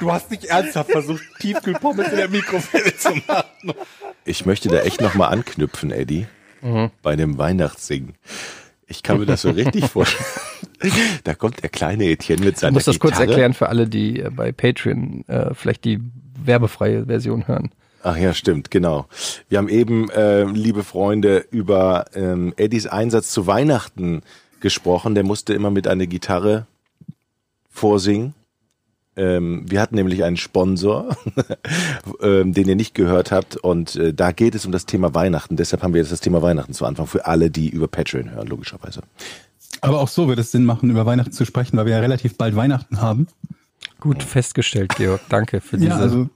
Du hast nicht ernsthaft versucht, Tiefkühlpommes in der Mikrowelle zu machen. Ich möchte da echt nochmal anknüpfen, Eddie. Mhm. Bei dem Weihnachtssingen. Ich kann mir das so richtig vorstellen. Da kommt der kleine Etienne mit Ich seiner muss das kurz Gitarre. erklären für alle, die äh, bei Patreon äh, vielleicht die werbefreie Version hören. Ach ja, stimmt, genau. Wir haben eben, äh, liebe Freunde, über ähm, Eddies Einsatz zu Weihnachten gesprochen. Der musste immer mit einer Gitarre vorsingen. Ähm, wir hatten nämlich einen Sponsor, ähm, den ihr nicht gehört habt. Und äh, da geht es um das Thema Weihnachten. Deshalb haben wir jetzt das Thema Weihnachten zu Anfang für alle, die über Patreon hören, logischerweise. Aber auch so wird es Sinn machen, über Weihnachten zu sprechen, weil wir ja relativ bald Weihnachten haben. Gut festgestellt, Georg. Danke für diese Ja, also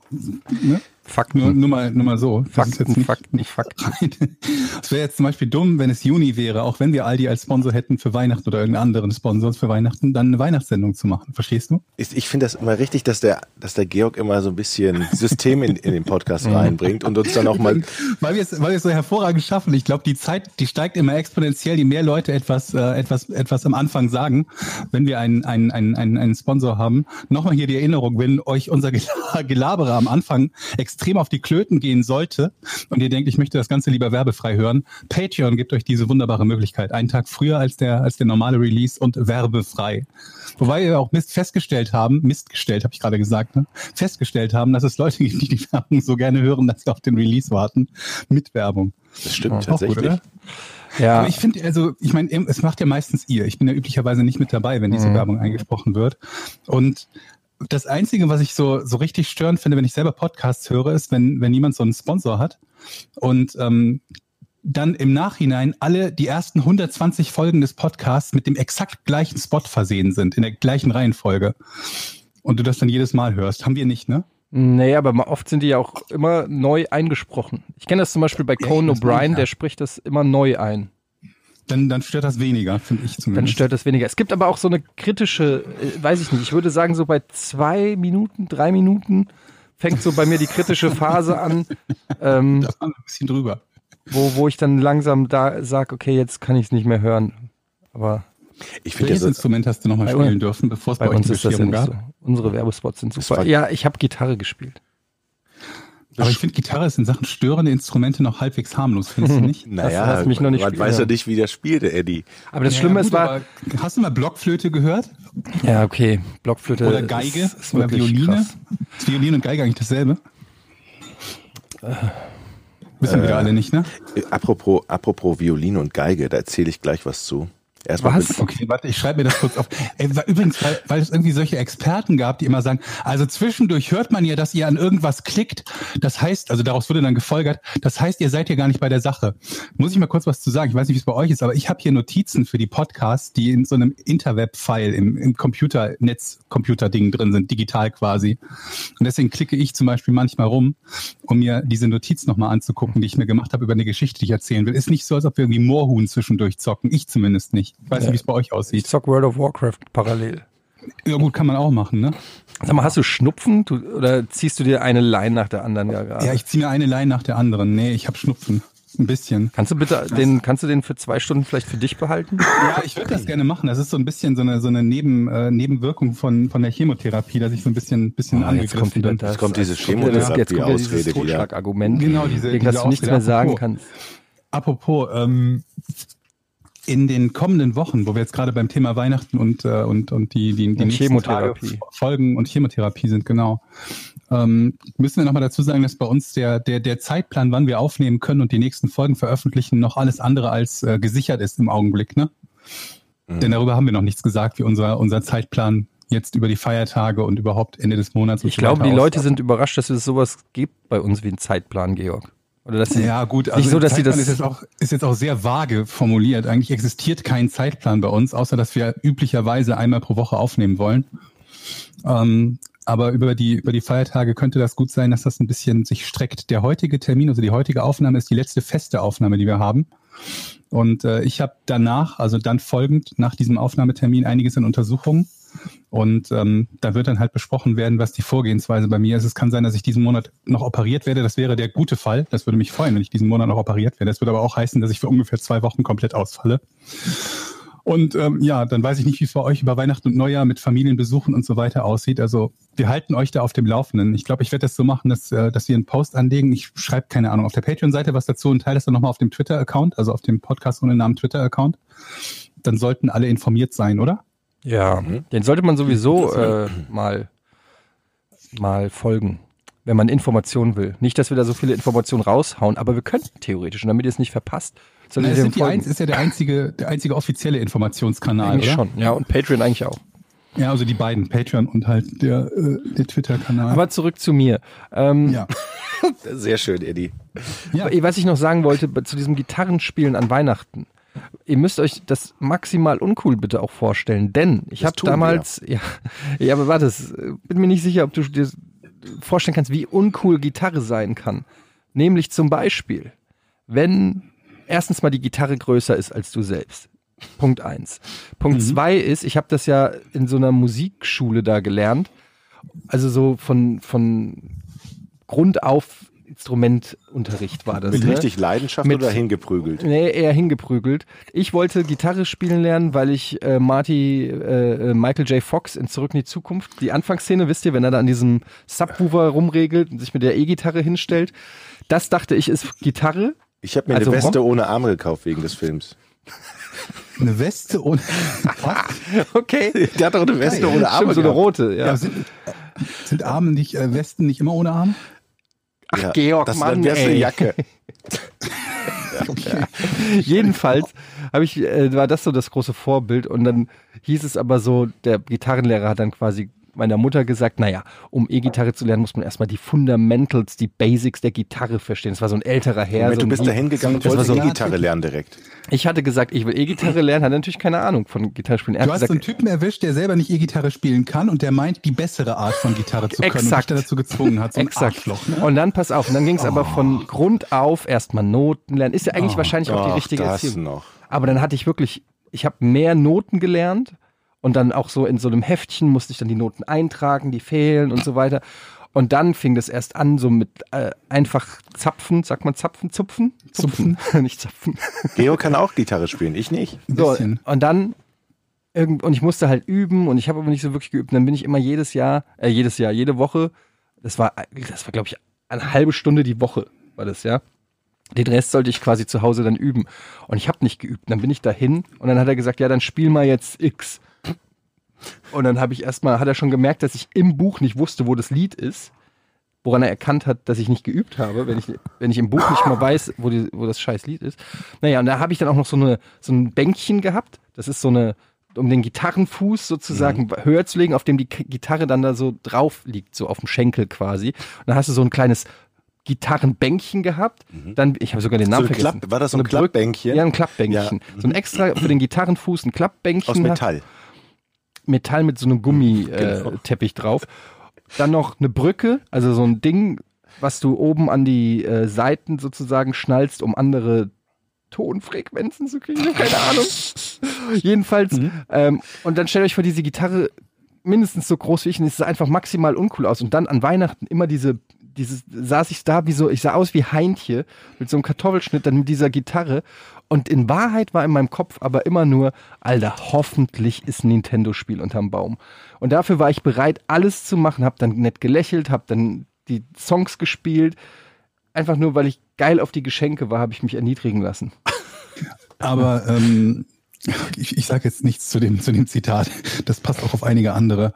ne? Fakten. nur, nur, mal, nur mal so. Das ist Fakten, Fakten, Fakten. Es wäre jetzt zum Beispiel dumm, wenn es Juni wäre, auch wenn wir Aldi als Sponsor hätten für Weihnachten oder irgendeinen anderen Sponsor für Weihnachten, dann eine Weihnachtssendung zu machen. Verstehst du? Ich, ich finde das immer richtig, dass der, dass der Georg immer so ein bisschen System in, in den Podcast reinbringt und uns dann auch mal Weil wir es, weil wir es so hervorragend schaffen. Ich glaube, die Zeit, die steigt immer exponentiell, je mehr Leute etwas, äh, etwas, etwas am Anfang sagen, wenn wir einen, einen, einen, einen, einen Sponsor haben. Nochmal hier die Erinnerung, wenn euch unser Gela- Gelabere am Anfang extrem auf die Klöten gehen sollte und ihr denkt, ich möchte das Ganze lieber werbefrei hören, Patreon gibt euch diese wunderbare Möglichkeit. Einen Tag früher als der, als der normale Release und werbefrei. Wobei wir auch Mist festgestellt haben, Mist gestellt, habe ich gerade gesagt, ne? festgestellt haben, dass es Leute gibt, die die Werbung so gerne hören, dass sie auf den Release warten mit Werbung. Das stimmt Auch gut, tatsächlich. oder? Ja, Aber ich finde, also, ich meine, es macht ja meistens ihr. Ich bin ja üblicherweise nicht mit dabei, wenn diese Mhm. Werbung eingesprochen wird. Und das Einzige, was ich so, so richtig störend finde, wenn ich selber Podcasts höre, ist, wenn, wenn jemand so einen Sponsor hat und ähm, dann im Nachhinein alle die ersten 120 Folgen des Podcasts mit dem exakt gleichen Spot versehen sind, in der gleichen Reihenfolge. Und du das dann jedes Mal hörst. Haben wir nicht, ne? nee, aber oft sind die ja auch immer neu eingesprochen. Ich kenne das zum Beispiel bei Conan O'Brien, der spricht das immer neu ein. Dann, dann stört das weniger, finde ich Dann zumindest. stört das weniger. Es gibt aber auch so eine kritische, äh, weiß ich nicht, ich würde sagen, so bei zwei Minuten, drei Minuten fängt so bei mir die kritische Phase an, ähm, da wir ein bisschen drüber. wo, wo ich dann langsam da sage, okay, jetzt kann ich es nicht mehr hören. Aber Ich finde so, Instrument hast du nochmal spielen dürfen, bevor es bei, bei euch uns ist das ja gab? so. Unsere Werbespots sind Das super. Ja, ich habe Gitarre gespielt. Aber ich finde, Gitarre ist in Sachen störende Instrumente noch halbwegs harmlos, findest du nicht? naja, hast mich noch nicht man weiß ja hören. nicht, wie der spielt, der Eddie. Aber das Ja, Schlimme gut, ist, war, Hast du mal Blockflöte gehört? ja, okay, Blockflöte Oder Geige? ist, ist oder wirklich Violine? krass. Ist Violine und Geige eigentlich dasselbe? Wissen wir alle nicht, ne? Äh, Apropos, apropos Violine und Geige, da erzähle ich gleich was zu. Erstmal Was? Okay, warte, ich schreibe mir das kurz auf. Ey, übrigens, weil, weil es irgendwie solche Experten gab, die immer sagen, also zwischendurch hört man ja, dass ihr an irgendwas klickt. Das heißt, also daraus wurde dann gefolgert, das heißt, ihr seid ja gar nicht bei der Sache. Muss ich mal kurz was zu sagen? Ich weiß nicht, wie es bei euch ist, aber ich habe hier Notizen für die Podcasts, die in so einem Interweb-File im, im Computernetz, Computerding drin sind, digital quasi. Und deswegen klicke ich zum Beispiel manchmal rum, um mir diese Notiz nochmal anzugucken, die ich mir gemacht habe über eine Geschichte, die ich erzählen will. Ist nicht so, als ob wir irgendwie Moorhuhn zwischendurch zocken. Ich zumindest nicht. Ich weiß nicht, wie es bei euch Ich aussieht. zock World of Warcraft parallel. Ja gut, kann man auch machen, ne? Sag mal, hast du Schnupfen du, oder ziehst du dir eine Line nach der anderen ja gerade? Ja, ich ziehe mir eine Line nach der anderen. Nee, ich habe Schnupfen. Ein bisschen. kannst du bitte den, kannst du den für zwei Stunden vielleicht für dich behalten? Ja, ich würde das gerne machen. Das ist so ein bisschen so eine, so eine Neben, äh, Nebenwirkung von, von der Chemotherapie, dass ich so ein bisschen, bisschen Ah, jetzt kommt angegriffen wieder bin. das. Jetzt kommt diese das- Jetzt kommt wieder dieses Chemotherapie-Ausrede wieder. Totschlagargument. Genau, diese- gegen das diese du nichts mehr sagen Apropos. kannst. Apropos, ähm, in den kommenden Wochen, wo wir jetzt gerade beim Thema Weihnachten und, äh, und, und die, die, die Und nächsten Chemotherapie. Folgen und Chemotherapie sind, genau. Ähm, müssen wir nochmal dazu sagen, dass bei uns der, der, der Zeitplan, wann wir aufnehmen können und die nächsten Folgen veröffentlichen, noch alles andere als äh, gesichert ist im Augenblick, ne? Mhm. Denn darüber haben wir noch nichts gesagt, wie unser, unser Zeitplan jetzt über die Feiertage und überhaupt Ende des Monats und Ich glaube, die Leute sind überrascht, dass es sowas gibt bei uns wie einen Zeitplan, Georg. Oder dass sie, Ja, gut, also nicht so, dass sie das- ist jetzt, auch, ist jetzt auch sehr vage formuliert. Eigentlich existiert kein Zeitplan bei uns, außer dass wir üblicherweise einmal pro Woche aufnehmen wollen. Ähm, Aber über die, über die Feiertage könnte das gut sein, dass das ein bisschen sich streckt. Der heutige Termin, also die heutige Aufnahme ist die letzte feste Aufnahme, die wir haben. Und äh, ich habe danach, also dann folgend nach diesem Aufnahmetermin einiges an Untersuchungen. Und ähm, da wird dann halt besprochen werden, was die Vorgehensweise bei mir ist. Es kann sein, dass ich diesen Monat noch operiert werde. Das wäre der gute Fall. Das würde mich freuen, wenn ich diesen Monat noch operiert werde. Das würde aber auch heißen, dass ich für ungefähr zwei Wochen komplett ausfalle. Und ähm, ja, dann weiß ich nicht, wie es bei euch über Weihnachten und Neujahr mit Familienbesuchen und so weiter aussieht. Also wir halten euch da auf dem Laufenden. Ich glaube, ich werde das so machen, dass, äh, dass wir einen Post anlegen. Ich schreibe, keine Ahnung, auf der Patreon-Seite was dazu und teile das dann nochmal auf dem Twitter-Account, also auf dem Podcast ohne Namen Twitter-Account. Dann sollten alle informiert sein, oder? Ja, den sollte man sowieso äh, mal, mal folgen, wenn man Informationen will. Nicht, dass wir da so viele Informationen raushauen, aber wir könnten theoretisch, und damit ihr es nicht verpasst, Na, sind die folgen. eins, ist ja der einzige, der einzige offizielle Informationskanal, Eigentlich oder? schon, ja, und Patreon eigentlich auch. Ja, also die beiden, Patreon und halt der, äh, der Twitter-Kanal. Aber zurück zu mir. Ähm, ja. Sehr schön, Eddie. ja. Was ich noch sagen wollte zu diesem Gitarrenspielen an Weihnachten. Ihr müsst euch das maximal uncool bitte auch vorstellen, denn ich habe tun wir. damals, ja, ja, aber warte, bin mir nicht sicher, ob du dir vorstellen kannst, wie uncool Gitarre sein kann. Nämlich zum Beispiel, wenn erstens mal die Gitarre größer ist als du selbst. Punkt eins. Punkt zwei ist, ich habe das ja in so einer Musikschule da gelernt, also so von, von Grund auf Instrumentunterricht war das. Mit ne? richtig Leidenschaft Mit- oder hingeprügelt? Nee, eher hingeprügelt. Ich wollte Gitarre spielen lernen, weil ich äh, Marty, äh, äh, Michael J. Fox in Zurück in die Zukunft, die Anfangsszene, wisst ihr, wenn er da an diesem Subwoofer rumregelt und sich mit der E-Gitarre hinstellt, das dachte ich ist Gitarre. Ich habe mir Also eine Weste Rock- ohne Arme gekauft wegen des Films. Eine Weste ohne. Was? Okay. Der hat doch eine Weste ohne Arme Stimmt, so eine rote, ja. Ja, sind, sind Arme nicht, äh, Westen nicht immer ohne Arme? Ach, Ja, Georg, das, Mann, dann wär's eine. Jacke. Jedenfalls habe ich, äh, war das so das große Vorbild und dann hieß es aber so, der Gitarrenlehrer hat dann quasi meiner Mutter gesagt, naja, um E-Gitarre zu lernen, muss man erstmal die Fundamentals, die Basics der Gitarre verstehen. Das war so ein älterer Herr. Moment, so du bist da hingegangen und wolltest so- E-Gitarre lernen direkt. Ich hatte gesagt, ich will E-Gitarre lernen, hat natürlich keine Ahnung von Gitarrespielen. Er Du hat hast so einen gesagt, Typen erwischt, der selber nicht E-Gitarre spielen kann und der meint, die bessere Art von Gitarre zu können und dich Exakt. da dazu gezwungen hat. So ein exakt. Ne? Und dann pass auf, und dann ging es aber Oh. von Grund auf erstmal Noten lernen. Ist ja eigentlich wahrscheinlich auch die richtige Erziehung. noch. Aber dann hatte ich wirklich, ich habe mehr Noten gelernt und dann auch so in so einem Heftchen musste ich dann die Noten eintragen, die fehlen und so weiter. Und dann fing das erst an, so mit äh, einfach Zapfen, sagt man Zapfen, Zupfen? Zupfen. Nicht Zapfen. Geo kann auch Gitarre spielen, ich nicht. So, bisschen. und dann irgend, und ich musste halt üben und ich habe aber nicht so wirklich geübt. Und dann bin ich immer jedes Jahr, äh, jedes Jahr, jede Woche, das war, das war glaube ich eine halbe Stunde die Woche, war das ja. Den Rest sollte ich quasi zu Hause dann üben. Und ich habe nicht geübt. Dann bin ich dahin und dann hat er gesagt, ja, dann spiel mal jetzt X. Und dann habe ich erstmal, hat er schon gemerkt, dass ich im Buch nicht wusste, wo das Lied ist. Woran er erkannt hat, dass ich nicht geübt habe, wenn ich, wenn ich im Buch nicht mal weiß, wo, die, wo das scheiß Lied ist. Naja, und da habe ich dann auch noch so, eine, so ein Bänkchen gehabt. Das ist so eine, um den Gitarrenfuß sozusagen höher zu legen, auf dem die Gitarre dann da so drauf liegt, so auf dem Schenkel quasi. Und dann hast du so ein kleines Gitarrenbänkchen gehabt. Dann, ich habe sogar den Namen So vergessen. Klapp- war das so ein Klappbänkchen? Ja, ein Klappbänkchen. So ein extra für den Gitarrenfuß, ein Klappbänkchen. Aus Metall. Metall mit so einem Gummi-Teppich äh, Genau. Teppich drauf. Dann noch eine Brücke, also so ein Ding, was du oben an die äh, Seiten sozusagen schnallst, um andere Tonfrequenzen zu kriegen. Keine Ahnung. Jedenfalls. Ähm, und dann stellt euch vor, diese Gitarre mindestens so groß wie ich und es sah einfach maximal uncool aus. Und dann an Weihnachten immer diese, dieses, saß ich da wie so, ich sah aus wie Heintje mit so einem Kartoffelschnitt, dann mit dieser Gitarre. Und in Wahrheit war in meinem Kopf aber immer nur, Alter, hoffentlich ist ein Nintendo-Spiel unterm Baum. Und dafür war ich bereit, alles zu machen, hab dann nett gelächelt, hab dann die Songs gespielt. Einfach nur, weil ich geil auf die Geschenke war, habe ich mich erniedrigen lassen. Aber ähm, ich, ich sage jetzt nichts zu dem, zu dem Zitat. Das passt auch auf einige andere.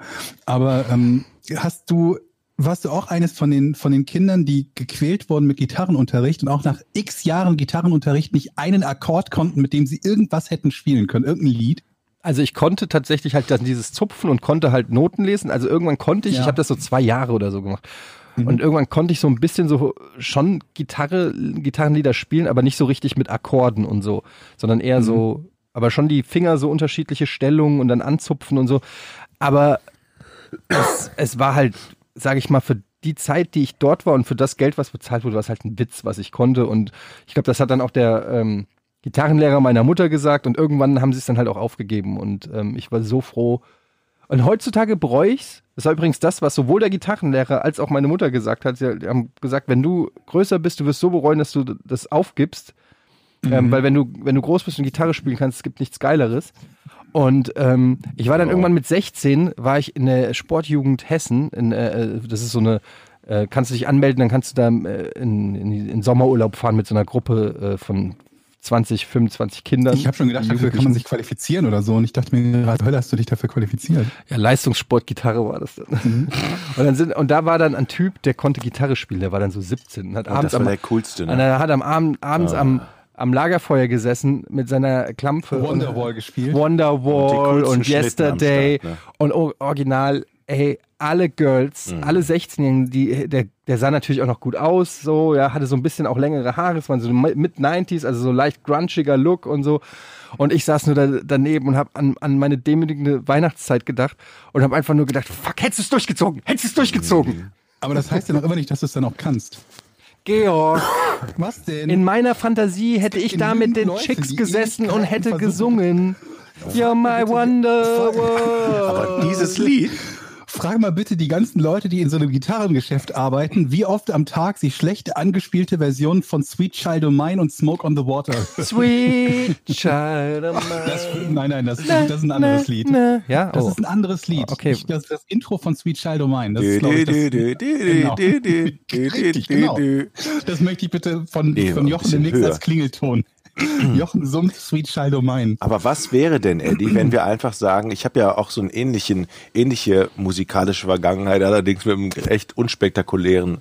Aber ähm, hast du, warst du auch eines von den, von den Kindern, die gequält wurden mit Gitarrenunterricht und auch nach x Jahren Gitarrenunterricht nicht einen Akkord konnten, mit dem sie irgendwas hätten spielen können, irgendein Lied? Also ich konnte tatsächlich halt dann dieses Zupfen und konnte halt Noten lesen. Also irgendwann konnte ich, Ja. ich habe das so zwei Jahre oder so gemacht. Und irgendwann konnte ich so ein bisschen so schon Gitarre, Gitarrenlieder spielen, aber nicht so richtig mit Akkorden und so, sondern eher so, aber schon die Finger so unterschiedliche Stellungen und dann anzupfen und so. Aber es, es war halt, sage ich mal, für die Zeit, die ich dort war und für das Geld, was bezahlt wurde, war es halt ein Witz, was ich konnte. Und ich glaube, das hat dann auch der ähm, Gitarrenlehrer meiner Mutter gesagt und irgendwann haben sie es dann halt auch aufgegeben. Und ähm, ich war so froh. Und heutzutage bereue ich's. Das war übrigens das, was sowohl der Gitarrenlehrer als auch meine Mutter gesagt hat. Sie haben gesagt, wenn du größer bist, du wirst so bereuen, dass du das aufgibst. Ähm, weil wenn du, wenn du groß bist und Gitarre spielen kannst, es gibt nichts Geileres. Und ähm, ich war dann irgendwann mit 16, war ich in der Sportjugend Hessen. In, äh, das ist so eine, äh, kannst du dich anmelden, dann kannst du da äh, in, in, in Sommerurlaub fahren mit so einer Gruppe äh, von 20, 25 Kindern. Ich habe schon gedacht, dafür kann man sich qualifizieren oder so. Und ich dachte mir gerade, Hölle, hast du dich dafür qualifiziert? Ja, Leistungssportgitarre war das dann. Und, dann sind, und da war dann ein Typ, der konnte Gitarre spielen, der war dann so 17 und hat Und abends das war am, der coolste. und Ne? er hat am Abend, abends am, am Lagerfeuer gesessen mit seiner Klampfe. Wonderwall gespielt. Wonderwall und, am Yesterday Start, ne? und original, ey, alle Girls, Mhm. alle 16-Jährigen, die, der, der sah natürlich auch noch gut aus, so, ja, hatte so ein bisschen auch längere Haare, es waren so mit 90s, also so leicht grunchiger Look und so. Und ich saß nur da, daneben und habe an, an meine demütigende Weihnachtszeit gedacht und habe einfach nur gedacht, fuck, hättest du es durchgezogen, hättest du es durchgezogen. Aber das heißt ja noch immer nicht, dass du es dann auch kannst. Georg, Was denn? in meiner Fantasie hätte ich da mit den Leute, Chicks gesessen und hätte versuchen. gesungen. You're my wonder. Aber dieses Lied, Frag mal bitte die ganzen Leute, die in so einem Gitarrengeschäft arbeiten, wie oft am Tag sie schlechte angespielte Versionen von Sweet Child O' Mine und Smoke on the Water. Sweet child of Das, mine. nein, nein, das, das ist ein anderes Lied. Ne, Ja, Das oh. ist ein anderes Lied. Okay. Ich, das, das Intro von Sweet Child O' Mine. Das ist, glaub dü, ich, das, Genau. Richtig, genau. das möchte ich bitte von, Nee, von Jochen demnächst als Klingelton. Jochen summt Sweet Child O' Mine. Aber was wäre denn, Eddie, wenn wir einfach sagen, ich habe ja auch so ähnlichen, ähnliche musikalische Vergangenheit, allerdings mit einem echt unspektakulären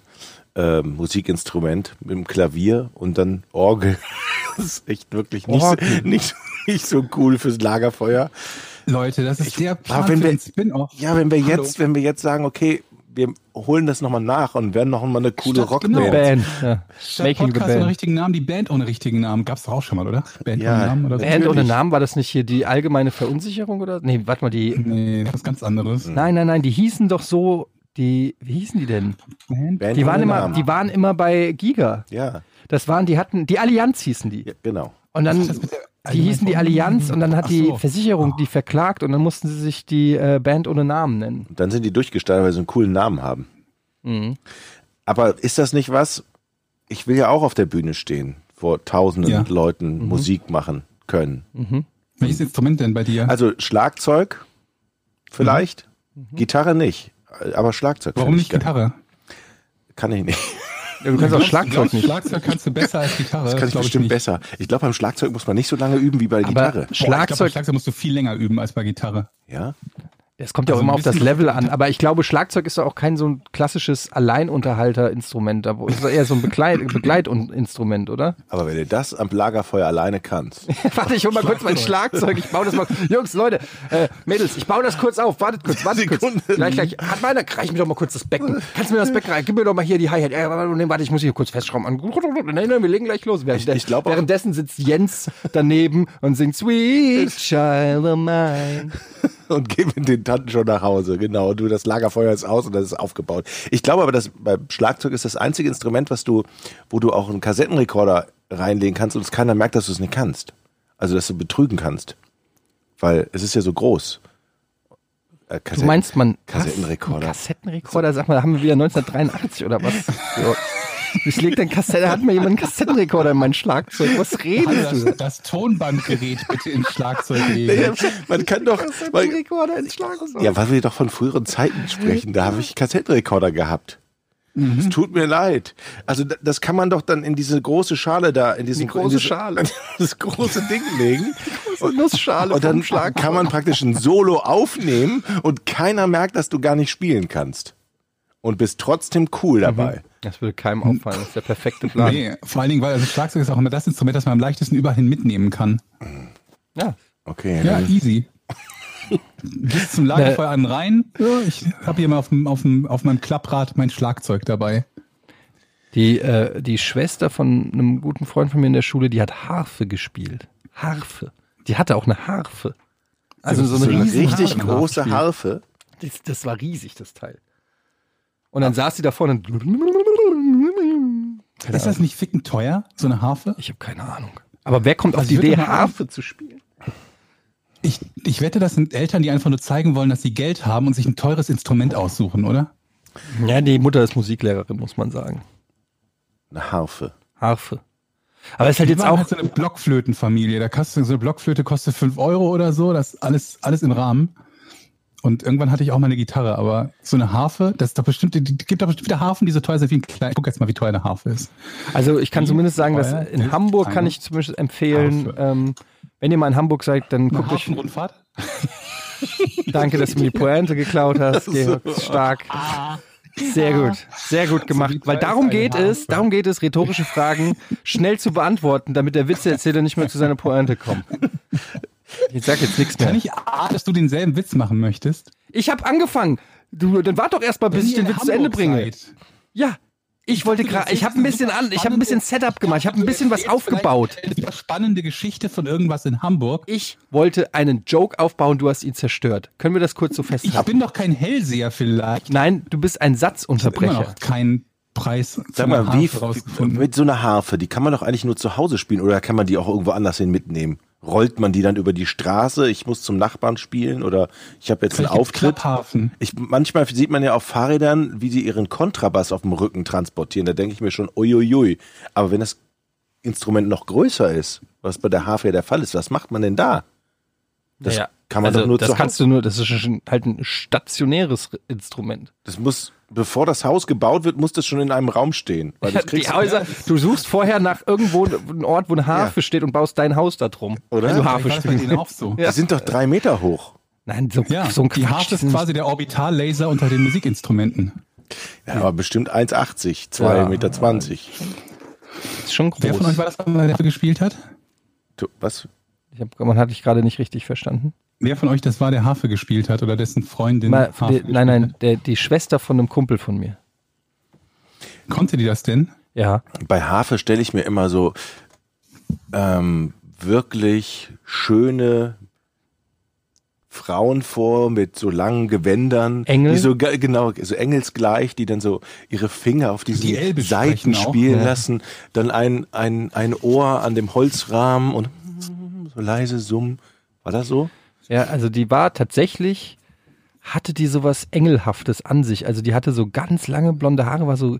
äh, Musikinstrument, mit dem Klavier und dann Orgel. Das ist echt wirklich nicht, so, nicht, nicht so cool fürs Lagerfeuer. Leute, das ist der Plan aber wenn wir- Spin-Off. Ja, wenn wir Hallo. jetzt, wenn wir jetzt sagen, okay, wir holen das nochmal nach und werden noch mal eine coole Statt- Rockband. genau. Band. Ja. Statt Making the Podcast ohne richtigen Namen, die Band ohne richtigen Namen. Gab's doch auch schon mal, oder? Band Ja, ohne Namen oder so? Band ohne Natürlich. Namen, war das nicht hier die allgemeine Verunsicherung oder? Nee, warte mal, die. Nee, das ist ganz anderes. Nein, nein, nein, die hießen doch so. Die, wie hießen die denn? Band? Band Die waren ohne immer, Namen. die waren immer bei Giga. ja, Das waren, die hatten, die Allianz hießen die. ja, genau. Und dann, die hießen die Allianz und dann hat Ach die so. Versicherung die verklagt und dann mussten sie sich die äh, Band ohne Namen nennen. Und dann sind die durchgestartet, weil sie einen coolen Namen haben. Aber ist das nicht was? Ich will ja auch auf der Bühne stehen, vor tausenden Ja. Leuten Musik machen können. Welches Instrument denn bei dir? Also Schlagzeug vielleicht, Gitarre nicht, aber Schlagzeug. Warum nicht ich geil. Gitarre? Kann ich nicht. Ja, du kannst auch Schlagzeug glaubst, nicht. Schlagzeug kannst du besser als Gitarre. Das kann ich bestimmt nicht. besser. Ich glaube, beim Schlagzeug muss man nicht so lange üben wie bei der Aber Gitarre. Boah, ich glaub, bei Schlagzeug, Schlagzeug musst du viel länger üben als bei Gitarre. Ja? Es kommt ja auch Also immer ein auf das Level an, aber ich glaube, Schlagzeug ist doch auch kein so ein klassisches Alleinunterhalterinstrument, da ist doch eher so ein Begleit, Begleitinstrument, oder? Aber wenn du das am Lagerfeuer alleine kannst, Warte, ich hol mal kurz mein Schlagzeug. Ich baue das mal. Jungs, Leute, äh, Mädels, ich baue das kurz auf. Wartet kurz, wartet kurz. Sekunde. Gleich, gleich. Hat meiner, reich mir doch mal kurz das Becken. Kannst du mir das Becken rein? Gib mir doch mal hier die Hi-Hat. Äh, warte, ich muss hier kurz festschrauben. Nein, nein, wir legen gleich los. Während, Ich- ich glaub auch- währenddessen sitzt Jens daneben und singt Sweet Child of Mine. und geh mit den Tanten schon nach Hause. Genau, und du, das Lagerfeuer ist aus und das ist aufgebaut. Ich glaube aber, dass beim Schlagzeug ist das einzige Instrument, was du, wo du auch einen Kassettenrekorder reinlegen kannst und es keiner merkt, dass du es nicht kannst. Also, dass du betrügen kannst. Weil es ist ja so groß. Äh, Du Kassetten- meinst man Kassettenrekorder. Kassettenrekorder? Sag mal, da haben wir wieder 1983 oder was? Ich leg den Kassette, hat mir jemand einen Kassettenrekorder in mein Schlagzeug. Was redest Also du? das, das Tonbandgerät bitte ins Schlagzeug legen. Ja, man kann doch, Kassettenrekorder ins Schlagzeug. ja, weil wir doch von früheren Zeiten sprechen, da habe ich Kassettenrekorder gehabt. Mhm. Es tut mir leid. Also da- das kann man doch dann in diese große Schale da, in diesen Die große in diese, Schale. das große Ding legen. Nussschale Und dann kann man praktisch ein Solo aufnehmen und keiner merkt, dass du gar nicht spielen kannst. Und bist trotzdem cool dabei. Das würde keinem auffallen. Das ist der perfekte Plan. Nee, vor allen Dingen, weil also Schlagzeug ist auch immer das Instrument, das man am leichtesten überall hin mitnehmen kann. Ja. Okay. Ja, dann- easy. Gehst zum Lagerfeuer an rein. Ja, ich habe hier mal auf, dem, auf, dem, auf meinem Klapprad mein Schlagzeug dabei. Die, äh, die Schwester von einem guten Freund von mir in der Schule, die hat Harfe gespielt. Harfe. Die hatte auch eine Harfe. Also so eine so eine riesen richtig Harfe. große Harfe. Harfe. Das, das war riesig, das Teil. Und dann saß sie da vorne und Ist das nicht ficken teuer, so eine Harfe? ich habe keine Ahnung. Aber wer kommt auf Also die ich würd Idee, Harfe zu spielen? Ich, ich wette, das sind Eltern, die einfach nur zeigen wollen, dass sie Geld haben und sich ein teures Instrument aussuchen, oder? Ja, die Mutter ist Musiklehrerin, muss man sagen. Eine Harfe. Harfe. Aber es ist halt Die jetzt auch. halt so eine Blockflötenfamilie. Da kostet so eine Blockflöte kostet 5 Euro oder so. Das ist alles, alles im Rahmen. Und irgendwann hatte ich auch mal eine Gitarre, aber so eine Harfe, das ist doch bestimmt, die, die gibt doch bestimmt wieder Harfen, die so teuer sind wie ein kleiner. Ich guck jetzt mal, wie teuer eine Harfe ist. Also ich kann Wie zumindest sagen, dass in Hamburg kann ich zumindest empfehlen, Harfe? ähm, wenn ihr mal in Hamburg seid, dann Eine guckt euch. Hafenrundfahrt? Danke, dass du mir die Pointe geklaut hast, Georg. Stark. Sehr gut, sehr gut gemacht. Weil darum geht es, darum geht es, rhetorische Fragen schnell zu beantworten, damit der Witzeerzähler nicht mehr zu seiner Pointe kommt. Ich sag jetzt nichts Kann mehr. ich ahnen, dass du denselben Witz machen möchtest? Ich habe angefangen. Du, dann wart doch erst mal, bis ich den Witz zu Ende bringe. seid. Ja, ich wollte gerade, ich habe ein bisschen an, ich habe ein bisschen Setup gemacht, ich habe ein bisschen was aufgebaut. Eine spannende Geschichte von irgendwas in Hamburg. Ich wollte einen Joke aufbauen, du hast ihn zerstört. Können wir das kurz so Ich festhalten? bin doch kein Hellseher vielleicht. Nein, du bist ein Ich habe immer Satzunterbrecher. noch keinen Preis Sag mal, wie, mit so einer Harfe, die kann man doch eigentlich nur zu Hause spielen oder kann man die auch irgendwo anders hin mitnehmen? Rollt man die dann über die Straße? Ich muss zum Nachbarn spielen oder ich habe jetzt einen Vielleicht gibt's Auftritt. Klapphafen. Ich, manchmal sieht man ja auf Fahrrädern, wie sie ihren Kontrabass auf dem Rücken transportieren. Da denke ich mir schon, uiuiui. Aber wenn das Instrument noch größer ist, was bei der Harfe ja der Fall ist, was macht man denn da? Das Naja, kann man also, doch nur das zu kannst du nur, das ist schon halt ein stationäres Instrument. Das muss, bevor das Haus gebaut wird, muss das schon in einem Raum stehen. Weil das Die Häuser, du suchst vorher nach irgendwo einen Ort, wo eine Harfe steht und baust dein Haus da drum. Oder? Wenn du Vielleicht Harfe spielst. denen auch so. die sind doch drei Meter hoch. Nein, so, Ja, so ein die Harfe ist quasi der Orbitallaser unter den Musikinstrumenten. Ja, aber bestimmt 1,80, 2,20 Ja. Meter. 20. ist schon groß. Wer von euch war das, der dafür gespielt hat? Du, was? ich hab, man hat dich gerade nicht richtig verstanden. Wer von euch das war, der Harfe gespielt hat oder dessen Freundin Mal, Harfe die, nein, nein, der, die Schwester von einem Kumpel von mir. Konnte die das denn? Ja. Bei Harfe stelle ich mir immer so ähm, wirklich schöne Frauen vor mit so langen Gewändern, Engel? die so ge- genau so engelsgleich, die dann so ihre Finger auf diesen Die Seiten auch, spielen ja. lassen, dann ein ein ein Ohr an dem Holzrahmen und so leise summen. War das so? Ja, also die war tatsächlich, hatte die sowas Engelhaftes an sich. Also die hatte so ganz lange blonde Haare, war so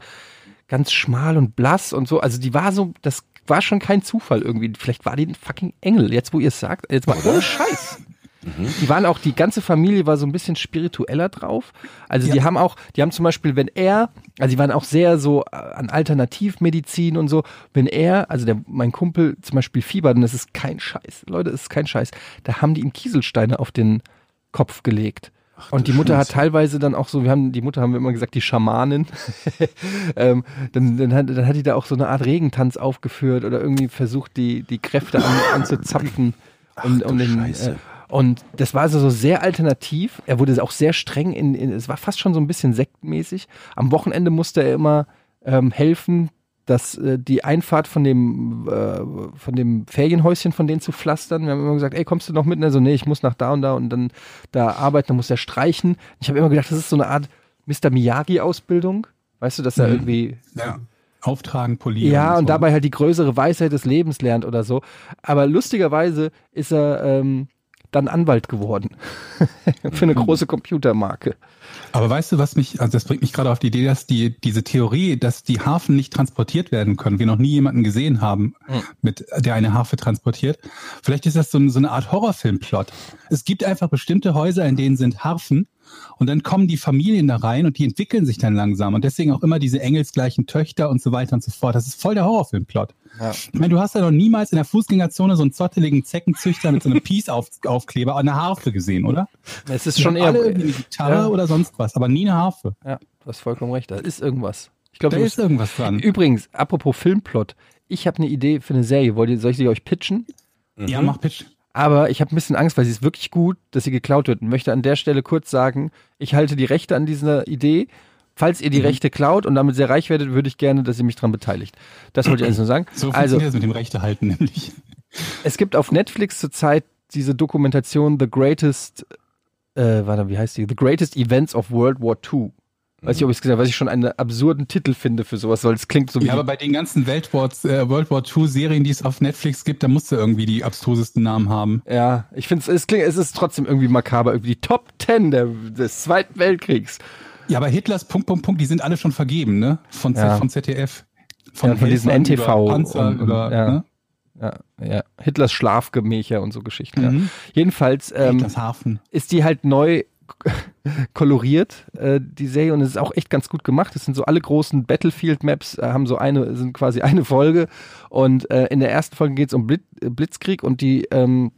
ganz schmal und blass und so. Also die war so, das war schon kein Zufall irgendwie. Vielleicht war die ein fucking Engel. Jetzt, wo ihr es sagt, jetzt mal ohne Scheiß. Die waren auch, die ganze Familie war so ein bisschen spiritueller drauf. Also die haben auch, die haben zum Beispiel, wenn er, also die waren auch sehr so äh, an Alternativmedizin und so, wenn er, also der, mein Kumpel zum Beispiel fiebert, und das ist kein Scheiß, Leute, das ist kein Scheiß, da haben die ihm Kieselsteine auf den Kopf gelegt. und die Mutter hat teilweise dann auch so, wir haben, die Mutter haben wir immer gesagt, die Schamanin. ähm, dann, dann, hat, dann hat die da auch so eine Art Regentanz aufgeführt oder irgendwie versucht, die, die Kräfte an, anzuzapfen. Und, du und, den, Scheiße. äh, und das war also so sehr alternativ. Er wurde auch sehr streng in, in es war fast schon so ein bisschen sektmäßig. Am Wochenende musste er immer ähm, helfen, dass äh, die Einfahrt von dem äh, von dem Ferienhäuschen von denen zu pflastern. Wir haben immer gesagt, ey, kommst du noch mit? Und er so, nee, ich muss nach da und da und dann da arbeiten, dann muss er streichen. Ich habe immer gedacht, das ist so eine Art Mr. Miyagi-Ausbildung. Weißt du, dass er Mhm. irgendwie Ja. Auftragen, polieren. ja, und so. dabei halt die größere Weisheit des Lebens lernt oder so. Aber lustigerweise ist er ähm, dann Anwalt geworden. Für eine große Computermarke. Aber weißt du, was mich, also das bringt mich gerade auf die Idee, dass die, diese Theorie, dass die Harfen nicht transportiert werden können, wir noch nie jemanden gesehen haben, Mhm. mit, der eine Harfe transportiert. Vielleicht ist das so, ein- so eine Art Horrorfilmplot. Es gibt einfach bestimmte Häuser, in denen sind Harfen und dann kommen die Familien da rein und die entwickeln sich dann langsam und deswegen auch immer diese engelsgleichen Töchter und so weiter und so fort. Das ist voll der Horrorfilmplot. Ja. Ich meine, du hast ja noch niemals in der Fußgängerzone so einen zotteligen Zeckenzüchter mit so einem Peace-Aufkleber an der Harfe gesehen, oder? Es ist schon eher. alle irgendwie eine Gitarre ja. oder sonst was, aber nie eine Harfe. Ja, du hast vollkommen recht. Da ist irgendwas. Ich glaube, Da ist irgendwas dran. Übrigens, apropos Filmplot. Ich habe eine Idee für eine Serie. Wollt ihr, soll ich die euch pitchen? Ja, mach Pitch. Aber ich habe ein bisschen Angst, weil sie ist wirklich gut, dass sie geklaut wird. Und möchte an der Stelle kurz sagen, ich halte die Rechte an dieser Idee. Falls ihr die Rechte klaut und damit sehr reich werdet, würde ich gerne, dass ihr mich daran beteiligt. Das wollte ich alles nur sagen. So also, funktioniert es mit dem Rechte halten nämlich. es gibt auf Netflix zurzeit diese Dokumentation The Greatest äh, warte, wie heißt die? The Greatest Events of World War II. Weiß ich, ob ich es gesagt habe, was ich schon einen absurden Titel finde für sowas, weil es klingt so wie. Ja, aber bei den ganzen World War, äh, World War II Serien, die es auf Netflix gibt, da musst du irgendwie die abstrusesten Namen haben. ja, ich finde es, es klingt, es ist trotzdem irgendwie makaber, irgendwie die Top Ten der, des Zweiten Weltkriegs. Ja, aber Hitlers Punkt, Punkt, Punkt, die sind alle schon vergeben, ne? Von, Z- Ja. von ZDF. Ja, von diesen Helfern NTV über Panzer und- und- über, ja. ne? Ja, ja. Hitlers Schlafgemächer und so Geschichten. Ja. Mhm. Jedenfalls ähm, ist die halt neu koloriert, äh, die Serie, und es ist auch echt ganz gut gemacht. Es sind so alle großen Battlefield-Maps, äh, haben so eine, sind quasi eine Folge. Und äh, in der ersten Folge geht es um Blit äh, Blitzkrieg und die, ähm,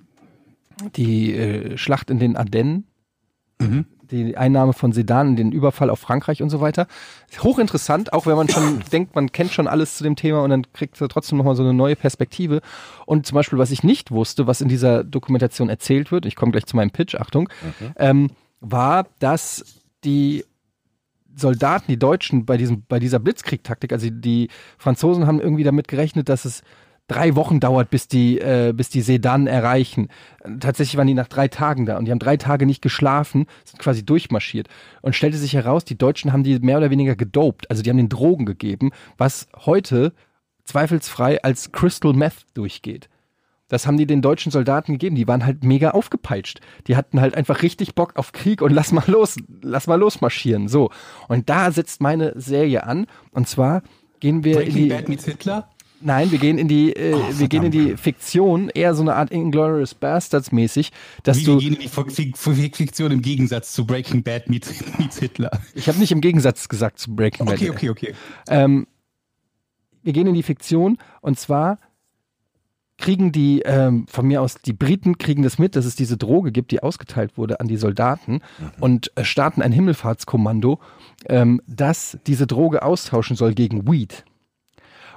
die äh, Schlacht in den Ardennen. Mhm. Die Einnahme von Sedan, den Überfall auf Frankreich und so weiter. Hochinteressant, auch wenn man schon denkt, man kennt schon alles zu dem Thema und dann kriegt er trotzdem nochmal so eine neue Perspektive. Und zum Beispiel, was ich nicht wusste, was in dieser Dokumentation erzählt wird, ich komme gleich zu meinem Pitch, Achtung, ähm, war, dass die Soldaten, die Deutschen bei diesem, bei dieser Blitzkrieg-Taktik, also die Franzosen haben irgendwie damit gerechnet, dass es drei Wochen dauert, bis die, äh, bis die Sedan erreichen. Tatsächlich waren die nach drei Tagen da und die haben drei Tage nicht geschlafen, sind quasi durchmarschiert. Und stellte sich heraus, die Deutschen haben die mehr oder weniger gedopt, also die haben den Drogen gegeben, was heute zweifelsfrei als Crystal Meth durchgeht. Das haben die den deutschen Soldaten gegeben. Die waren halt mega aufgepeitscht. Die hatten halt einfach richtig Bock auf Krieg und lass mal los, lass mal losmarschieren. So. Und da setzt meine Serie an. Und zwar gehen wir in Breaking die. Bad meets Hitler? Nein, wir gehen in die, äh, wir gehen in die Fiktion, eher so eine Art Inglourious Bastards mäßig, dass Wie, du. wir gehen in die Fik- Fik- Fiktion im Gegensatz zu Breaking Bad meets, meets Hitler. Ich habe nicht im Gegensatz gesagt zu Breaking Bad. Okay, okay, okay. Ähm, wir gehen in die Fiktion und zwar kriegen die, ähm, von mir aus, die Briten kriegen das mit, dass es diese Droge gibt, die ausgeteilt wurde an die Soldaten und äh, starten ein Himmelfahrtskommando, ähm, das diese Droge austauschen soll gegen Weed.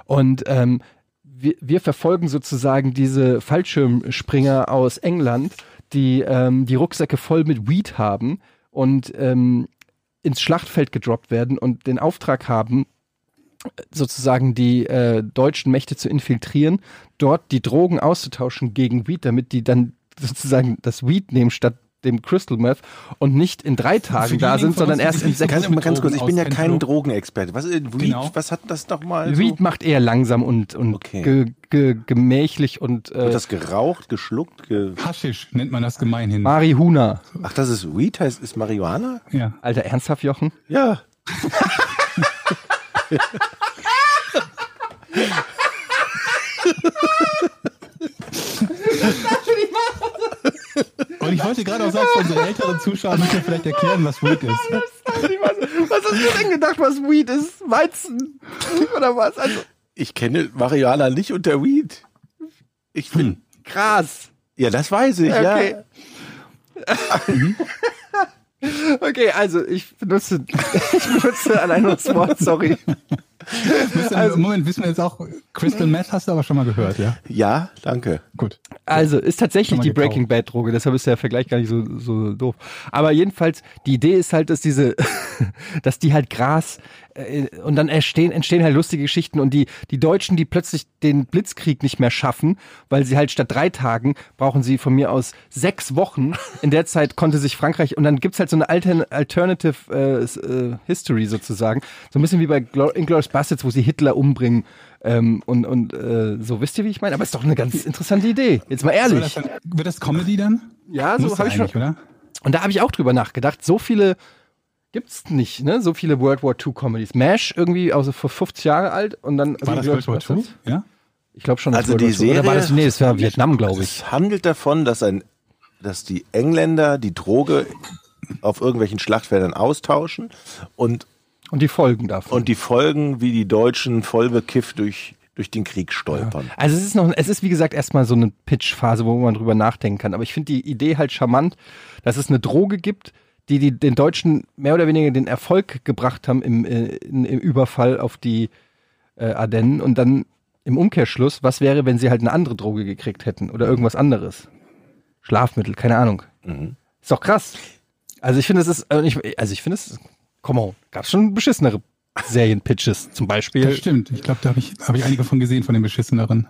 Und ähm, wir, wir verfolgen sozusagen diese Fallschirmspringer aus England, die ähm, die Rucksäcke voll mit Weed haben und ähm, ins Schlachtfeld gedroppt werden und den Auftrag haben, sozusagen die äh, deutschen Mächte zu infiltrieren, dort die Drogen auszutauschen gegen Weed, damit die dann sozusagen das Weed nehmen statt dem Crystal Meth und nicht in drei Tagen da sind, sondern erst in so sechs mal ganz kurz, ich bin ja kein Drogenexperte. Was, äh, Weed, Genau. was hat das nochmal? Weed macht eher langsam und, und Okay. ge, ge, gemächlich und Wird äh, das geraucht, geschluckt? Ge Haschisch nennt man das gemeinhin. Marihuna. Ach, das ist Weed, heißt ist Marihuana? Ja. Alter, ernsthaft, Jochen? Ja. Und ich wollte gerade auch sagen, für unsere älteren Zuschauer müssen wir vielleicht erklären, was Weed ist. Was hast du denn gedacht, was Weed ist? Weizen? Oder was? Also Ich kenne Marihuana nicht unter Weed. Ich bin. Gras. Ja, das weiß ich, Okay. ja. Okay, also ich benutze, ich benutze allein nur das Wort, sorry. Also- Moment, wissen wir jetzt auch, Crystal Meth hast du aber schon mal gehört, ja? Ja, danke. Gut. Also ist tatsächlich die gekauft. Breaking Bad Droge, deshalb ist der Vergleich gar nicht so, so doof. Aber jedenfalls, die Idee ist halt, dass diese, dass die halt Gras und dann entstehen, entstehen halt lustige Geschichten und die, die Deutschen, die plötzlich den Blitzkrieg nicht mehr schaffen, weil sie halt statt drei Tagen brauchen sie von mir aus sechs Wochen. In der Zeit konnte sich Frankreich und dann gibt's halt so eine Altern Alternative äh, äh, History sozusagen. So ein bisschen wie bei Inglourious Bastards, wo sie Hitler umbringen. Ähm, und und äh, so, wisst ihr, wie ich meine? Aber ist doch eine ganz interessante Idee. Jetzt mal ehrlich. das dann, wird das Comedy dann? Ja, so habe ich schon. oder? Und da habe ich auch drüber nachgedacht. So viele gibt's nicht, ne? So viele World War II Comedies. MASH irgendwie also vor 50 Jahre alt und dann War das World War II? Ja? Ich glaube schon. dass Also World die War II Oder war Serie- das, nee, das war Vietnam, glaube ich. Es handelt davon, dass ein, dass die Engländer die Droge auf irgendwelchen Schlachtfeldern austauschen und, Und die Folgen davon. und die Folgen, wie die Deutschen voll bekifft durch, durch den Krieg stolpern. Also es ist noch, es ist wie gesagt erstmal so eine Pitch-Phase, wo man drüber nachdenken kann. Aber ich finde die Idee halt charmant, dass es eine Droge gibt, die, die den Deutschen mehr oder weniger den Erfolg gebracht haben im, äh, in, im Überfall auf die äh, Ardennen und dann im Umkehrschluss, was wäre, wenn sie halt eine andere Droge gekriegt hätten oder irgendwas anderes? Schlafmittel, keine Ahnung. Ist doch krass. Also ich finde, es ist, äh, ich, also ich finde es, come on, gab's schon beschissenere Serienpitches zum Beispiel. Das stimmt. Ich glaube, da habe ich, hab ich einige von gesehen, von den beschisseneren.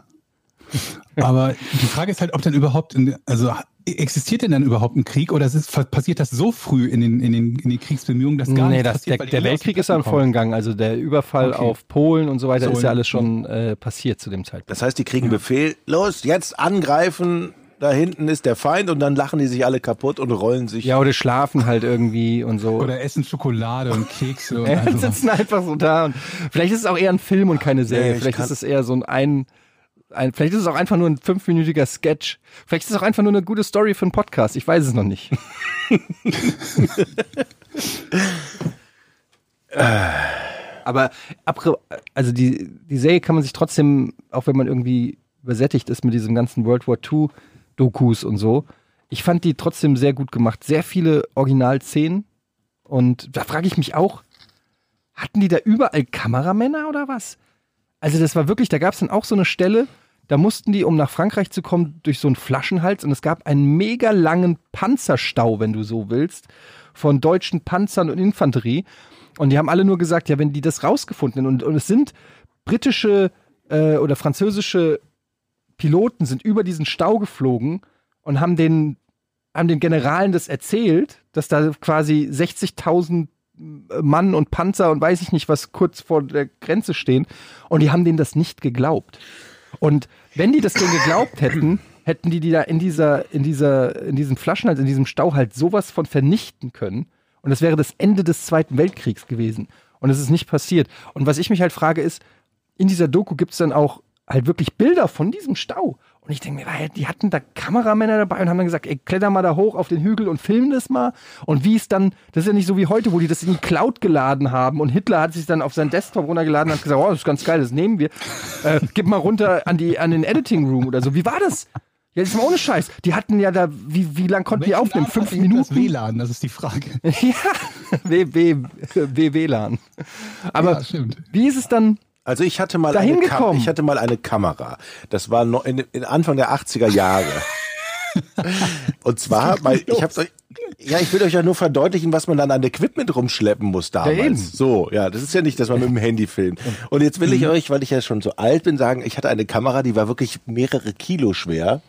Aber die Frage ist halt, ob dann überhaupt, in, also existiert denn dann überhaupt ein Krieg oder ist es, passiert das so früh in den, in den, in den Kriegsbemühungen, dass gar nee, nichts das, passiert? der, der Weltkrieg ist ja im Kriegen vollen Gang. Also der Überfall Okay. auf Polen und so weiter So, ist ja ja. alles schon äh, passiert zu dem Zeitpunkt. Das heißt, die kriegen Befehl, los, jetzt angreifen, da hinten ist der Feind und dann lachen die sich alle kaputt und rollen sich. Ja, oder schlafen halt irgendwie und so. Oder essen Schokolade und Kekse und Ja, sitzen einfach so da. Und vielleicht ist es auch eher ein Film und keine Serie. Nee, ich vielleicht ist es eher so ein, ein, ein, vielleicht ist es auch einfach nur ein fünfminütiger Sketch. Vielleicht ist es auch einfach nur eine gute Story für einen Podcast. Ich weiß es noch nicht. Aber also die, die Serie kann man sich trotzdem, auch wenn man irgendwie übersättigt ist mit diesem ganzen World War II Dokus und so, ich fand die trotzdem sehr gut gemacht. Sehr viele Originalszenen. Und da frage ich mich auch, hatten die da überall Kameramänner oder was? Also das war wirklich, da gab es dann auch so eine Stelle, da mussten die, um nach Frankreich zu kommen, durch so einen Flaschenhals und es gab einen mega langen Panzerstau, wenn du so willst, von deutschen Panzern und Infanterie. Und die haben alle nur gesagt, ja, wenn die das rausgefunden haben und, und es sind britische äh, oder französische Piloten sind über diesen Stau geflogen und haben den, haben den Generalen das erzählt, dass da quasi 60.000 Mann und Panzer und weiß ich nicht was kurz vor der Grenze stehen und die haben denen das nicht geglaubt. Und wenn die das denen geglaubt hätten, hätten die die da in dieser, in dieser, in diesem Flaschenhals, in diesem Stau halt sowas von vernichten können. Und das wäre das Ende des Zweiten Weltkriegs gewesen. Und es ist nicht passiert. Und was ich mich halt frage ist, in dieser Doku gibt es dann auch halt wirklich Bilder von diesem Stau. Und ich denke mir, weil die hatten da Kameramänner dabei und haben dann gesagt, ey, kletter mal da hoch auf den Hügel und film das mal. Und wie es dann, das ist ja nicht so wie heute, wo die das in die Cloud geladen haben und Hitler hat sich dann auf seinen Desktop runtergeladen und hat gesagt, oh, das ist ganz geil, das nehmen wir. Äh, gib mal runter an, die, an den Editing Room oder so. Wie war das? Ja, das ist mal ohne Scheiß. Die hatten ja da, wie, wie lang konnten die aufnehmen? Fünf denn Das Minuten? WLAN, das ist die Frage. ja, w, w, w, WLAN. Aber ja, stimmt. wie ist es dann? Also ich hatte mal Dahin eine Kam ich hatte mal eine Kamera. Das war noch in, in Anfang der 80er Jahre. Und zwar, weil ich hab's euch, ja, ich will euch ja nur verdeutlichen, was man dann an Equipment rumschleppen muss Ja, damals. so, ja, das ist ja nicht, dass man mit dem Handy filmt. Und jetzt will Mhm. ich euch, weil ich ja schon so alt bin, sagen, ich hatte eine Kamera, die war wirklich mehrere Kilo schwer.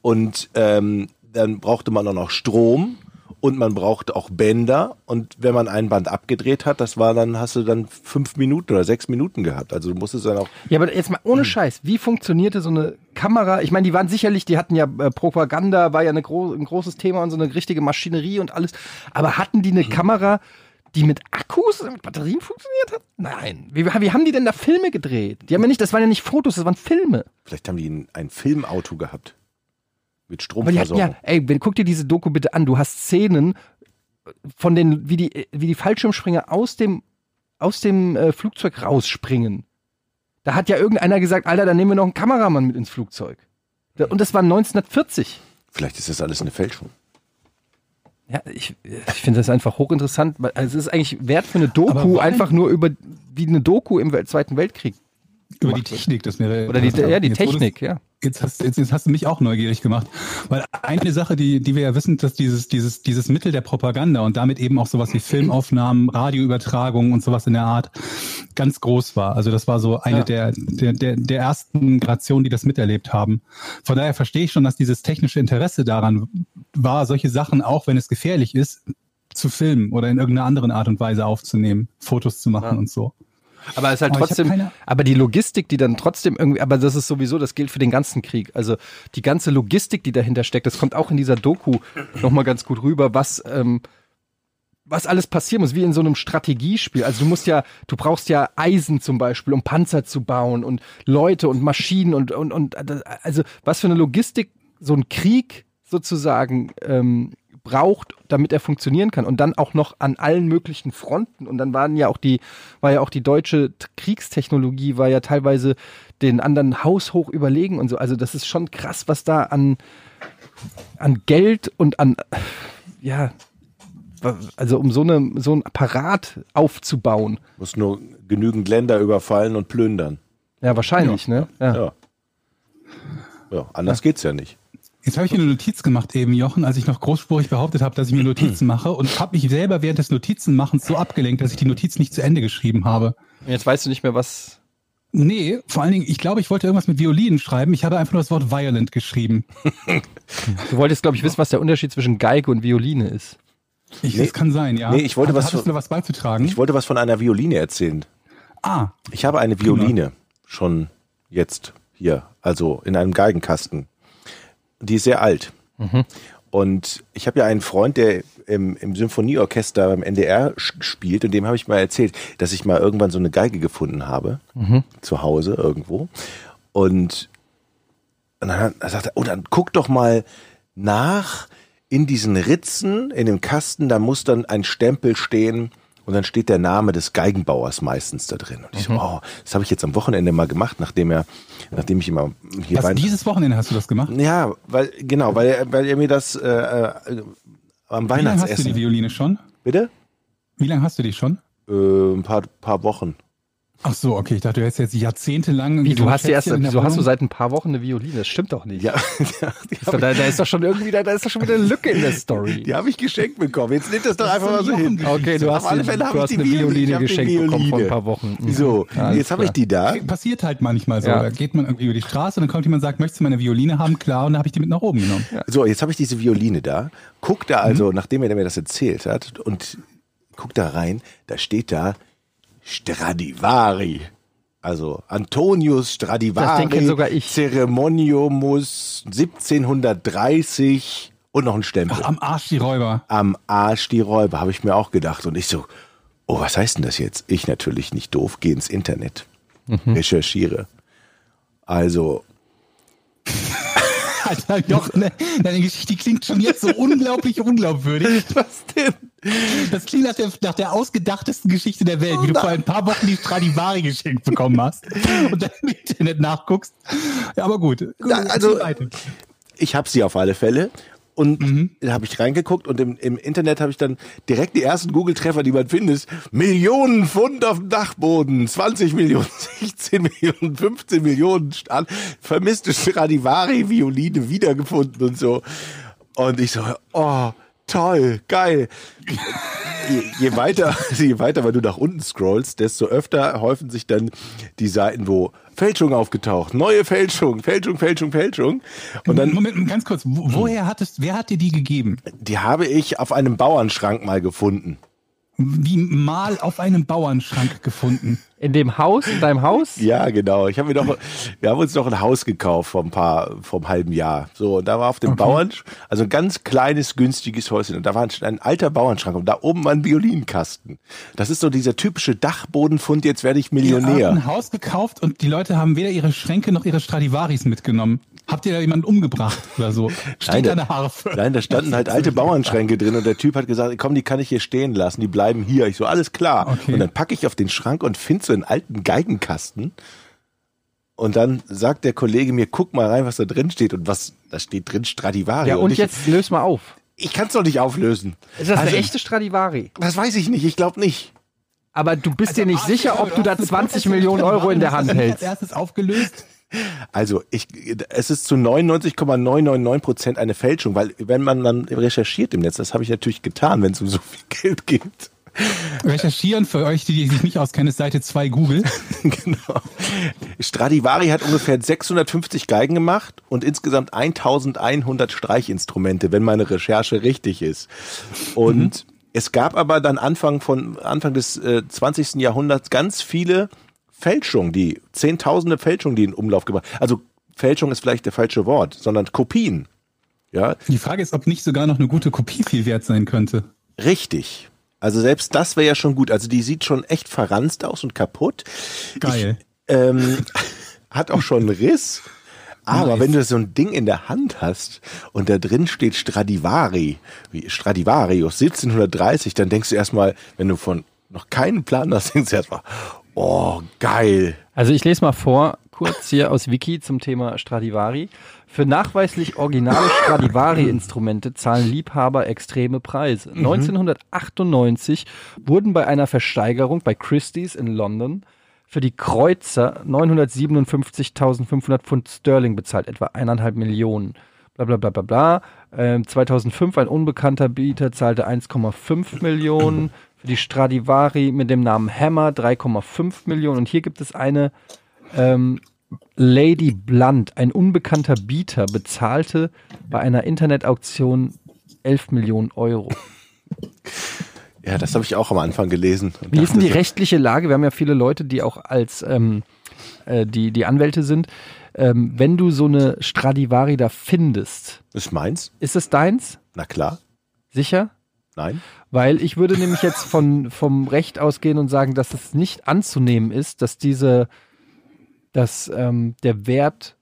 Und ähm, dann brauchte man auch noch Strom und man brauchte auch Bänder. Und wenn man ein Band abgedreht hat, das war dann, hast du dann fünf Minuten oder sechs Minuten gehabt. Also du musstest dann auch Ja, aber jetzt mal ohne Scheiß, wie funktionierte so eine Kamera? Ich meine, die waren sicherlich, die hatten ja äh, Propaganda, war ja gro ein großes Thema und so eine richtige Maschinerie und alles. Aber hatten die eine Kamera, die mit Akkus mit Batterien funktioniert hat? Nein. Wie, wie haben die denn da Filme gedreht? Die haben ja nicht, das waren ja nicht Fotos, das waren Filme. Vielleicht haben die ein, ein Filmauto gehabt. Mit Stromversorgung. ja, ey, wenn- guck dir diese Doku bitte an. Du hast Szenen von den, wie die, wie die Fallschirmspringer aus dem, aus dem äh, Flugzeug rausspringen. Da hat ja irgendeiner gesagt, Alter, dann nehmen wir noch einen Kameramann mit ins Flugzeug. Da, und das war 1940. Vielleicht ist das alles eine Fälschung. Ja, ich, ich finde das einfach hochinteressant. weil- Also es ist eigentlich wert für eine Doku, einfach nur über, wie eine Doku im Zweiten Weltkrieg. Über die. Technik, das wäre. Oder die, ja, die Technik, ja. Jetzt hast, jetzt, jetzt hast du mich auch neugierig gemacht. Weil eine Sache, die, die wir ja wissen, dass dieses, dieses, dieses Mittel der Propaganda und damit eben auch sowas wie Filmaufnahmen, Radioübertragungen und sowas in der Art ganz groß war. Also das war so eine Ja. der, der, der, der ersten Generationen, die das miterlebt haben. Von daher verstehe ich schon, dass dieses technische Interesse daran war, solche Sachen, auch wenn es gefährlich ist, zu filmen oder in irgendeiner anderen Art und Weise aufzunehmen, Fotos zu machen Ja. und so. Aber es ist halt Aber trotzdem, aber die Logistik, die dann trotzdem irgendwie, aber das ist sowieso, das gilt für den ganzen Krieg. Also die ganze Logistik, die dahinter steckt, das kommt auch in dieser Doku nochmal ganz gut rüber, was, ähm, was alles passieren muss, wie in so einem Strategiespiel. Also du musst ja, du brauchst ja Eisen zum Beispiel, um Panzer zu bauen und Leute und Maschinen und, und, und also was für eine Logistik so ein Krieg sozusagen ähm, braucht, damit er funktionieren kann und dann auch noch an allen möglichen Fronten und dann waren ja auch die war ja auch die deutsche Kriegstechnologie war ja teilweise den anderen haushoch überlegen und so also das ist schon krass was da an an Geld und an ja also um so eine so ein Apparat aufzubauen Muss nur genügend Länder überfallen und plündern. ja wahrscheinlich ne ja. Ja. Ja, anders geht's ja nicht. Jetzt habe ich mir eine Notiz gemacht eben, Jochen, als ich noch großspurig behauptet habe, dass ich mir Notizen mache und habe mich selber während des Notizenmachens so abgelenkt, dass ich die Notiz nicht zu Ende geschrieben habe. Und jetzt weißt du nicht mehr was Nee, vor allen Dingen, ich glaube, ich wollte irgendwas mit Violinen schreiben. Ich habe einfach nur das Wort violent geschrieben. Du wolltest, glaube ich, wissen, was der Unterschied zwischen Geige und Violine ist. Ich, Nee. Das kann sein, ja. Nee, ich wollte Aber was Hattest von- du was beizutragen? Ich wollte was von einer Violine erzählen. ah, Ich habe eine Violine schon jetzt hier, also in einem Geigenkasten. Die ist sehr alt. Und ich habe ja einen Freund, der im, im Symphonieorchester beim NDR spielt und dem habe ich mal erzählt, dass ich mal irgendwann so eine Geige gefunden habe, zu Hause irgendwo. Und, und dann sagt er, oh, dann guck doch mal nach in diesen Ritzen, in dem Kasten, da muss dann ein Stempel stehen und dann steht der Name des Geigenbauers meistens da drin. Und ich so, oh, das habe ich jetzt am Wochenende mal gemacht, nachdem er, nachdem ich immer hier was, dieses Wochenende hast du das gemacht? ja, weil, genau, weil, er- weil er mir das äh, äh, am Wie lange hast du die Weihnachtsessen. Violine schon? Bitte? Wie lange hast du die schon? Äh, ein paar, paar Wochen. Ach so, okay, ich dachte, du hättest jetzt jahrzehntelang Wie, so du hast die erst, wieso hast du seit ein paar Wochen eine Violine? Das stimmt doch nicht. Ja, ja Ist doch, da, da ist doch schon irgendwie, da, da ist doch schon wieder eine Lücke in der Story. Die habe ich geschenkt bekommen. Jetzt nimmt das doch einfach mal so hin. Okay, du Auf hast, alle die, Fälle du habe ich hast die eine Violine, Violine geschenkt bekommen vor ein Violine. paar Wochen. Mhm. So, Alles jetzt habe ich die da. Passiert halt manchmal so. Ja. Da geht man irgendwie über die Straße und dann kommt jemand und sagt, möchtest du meine Violine haben? Klar, und dann habe ich die mit nach oben genommen. So, jetzt habe ich diese Violine da. Guck da also, nachdem er mir das erzählt hat, und guck da rein, da steht da Stradivari. Also Antonius Stradivari. Das Ding kenn sogar ich. Ceremoniumus 1730 und noch ein Stempel. Ach, am Arsch die Räuber. am Arsch die Räuber, habe ich mir auch gedacht. Und ich so, oh, was heißt denn das jetzt? Ich natürlich nicht doof, gehe ins Internet, recherchiere. Also, Alter, Joch, ne, deine Geschichte klingt schon jetzt so unglaublich unglaubwürdig. was denn? Das klingt nach der, nach der ausgedachtesten Geschichte der Welt, wie du vor ein paar Wochen die Stradivari geschenkt bekommen hast und dann im Internet nachguckst. Ja, aber gut. Ja, also-. Ich habe sie auf alle Fälle. Und da habe ich reingeguckt und im, im Internet habe ich dann direkt die ersten Google-Treffer, die man findet. Millionen Pfund auf dem Dachboden, 20 Millionen, 16 Millionen, 15 Millionen, Stand, vermisste Stradivari-Violine wiedergefunden und so. Und ich so, oh, toll, geil. Je, je weiter, je weiter, weil du nach unten scrollst, desto öfter häufen sich dann die Seiten, wo Fälschung aufgetaucht, neue Fälschung, Fälschung, Fälschung, Fälschung. Und dann Moment, ganz kurz. Wo, woher hattest, wer hat dir die gegeben? Die habe ich auf einem Bauernschrank mal gefunden. Wie mal auf einem Bauernschrank gefunden. In dem Haus, in deinem Haus? Ja, genau. Ich habe mir doch, wir haben uns doch ein Haus gekauft vor ein paar, vor einem halben Jahr. So, und da war auf dem Bauern, also ein ganz kleines, günstiges Häuschen. Und da war ein, ein alter Bauernschrank und da oben war ein Violinkasten. Das ist so dieser typische Dachbodenfund, jetzt werde ich Ihr habt Millionär. ein Haus gekauft und die Leute haben weder ihre Schränke noch ihre Stradivaris mitgenommen. Habt ihr da jemanden umgebracht oder so? Steht Nein, da eine Harfe? Nein, da standen halt alte Bauernschränke drin und der Typ hat gesagt, komm, die kann ich hier stehen lassen, die bleiben hier. Ich so, alles klar. Okay. Und dann packe ich auf den Schrank und finde so einen alten Geigenkasten. Und dann sagt der Kollege mir, guck mal rein, was da drin steht. Und was, da steht drin Stradivari. Ja, und ich, jetzt löse mal auf. Ich kann es doch nicht auflösen. Ist das Also- eine echte Stradivari? Das weiß ich nicht, ich glaube nicht. Aber du bist dir nicht sicher, ob du da hast eine 20 Millionen Euro in der Hand Hast du das hältst. Als erstes aufgelöst. Also ich, es ist zu 99,999 Prozent eine Fälschung, weil wenn man dann recherchiert im Netz, das habe ich natürlich getan, wenn es um so viel Geld geht. Recherchieren für euch, die, die sich nicht auskennen, ist Seite 2 Google. genau. Stradivari hat ungefähr 650 Geigen gemacht und insgesamt 1100 Streichinstrumente, wenn meine Recherche richtig ist. Und es gab aber dann Anfang von Anfang des äh, 20. Jahrhunderts ganz viele Fälschungen, die zehntausende Fälschungen, die in Umlauf gebracht. Also Fälschung ist vielleicht der falsche Wort, sondern Kopien. Ja, Die Frage ist, ob nicht sogar noch eine gute Kopie viel wert sein könnte. richtig. Also selbst das wäre ja schon gut. Also die sieht schon echt verranzt aus und kaputt. Geil. ähm, hat auch schon einen Riss. Aber Nice. wenn du so ein Ding in der Hand hast und da drin steht Stradivari, wie Stradivarius 1730, dann denkst du erstmal, wenn du von noch keinen Plan hast, denkst du erstmal, oh, geil. Also ich lese mal vor, kurz hier aus Wiki zum Thema Stradivari. Für nachweislich originale Stradivari-Instrumente zahlen Liebhaber extreme Preise. 1998 wurden bei einer Versteigerung bei Christie's in London für die Kreuzer 957.500 Pfund Sterling bezahlt, etwa eineinhalb Millionen. Bla bla bla bla bla. Ähm, 2005 ein unbekannter Bieter zahlte 1,5 Millionen. Für die Stradivari mit dem Namen Hammer 3,5 Millionen. Und hier gibt es eine Ähm, Lady Blunt, ein unbekannter Bieter, bezahlte bei einer Internetauktion 11 Millionen Euro. Ja, das habe ich auch am Anfang gelesen. Wie ist denn die rechtliche Lage? Wir haben ja viele Leute, die auch als ähm, äh, die, die Anwälte sind. Ähm, wenn du so eine Stradivari da findest, Ist meins? ist es deins? Na klar. Sicher? Nein. Weil ich würde nämlich jetzt von, vom Recht ausgehen und sagen, dass es nicht anzunehmen ist, dass diese, dass ähm, der Wert,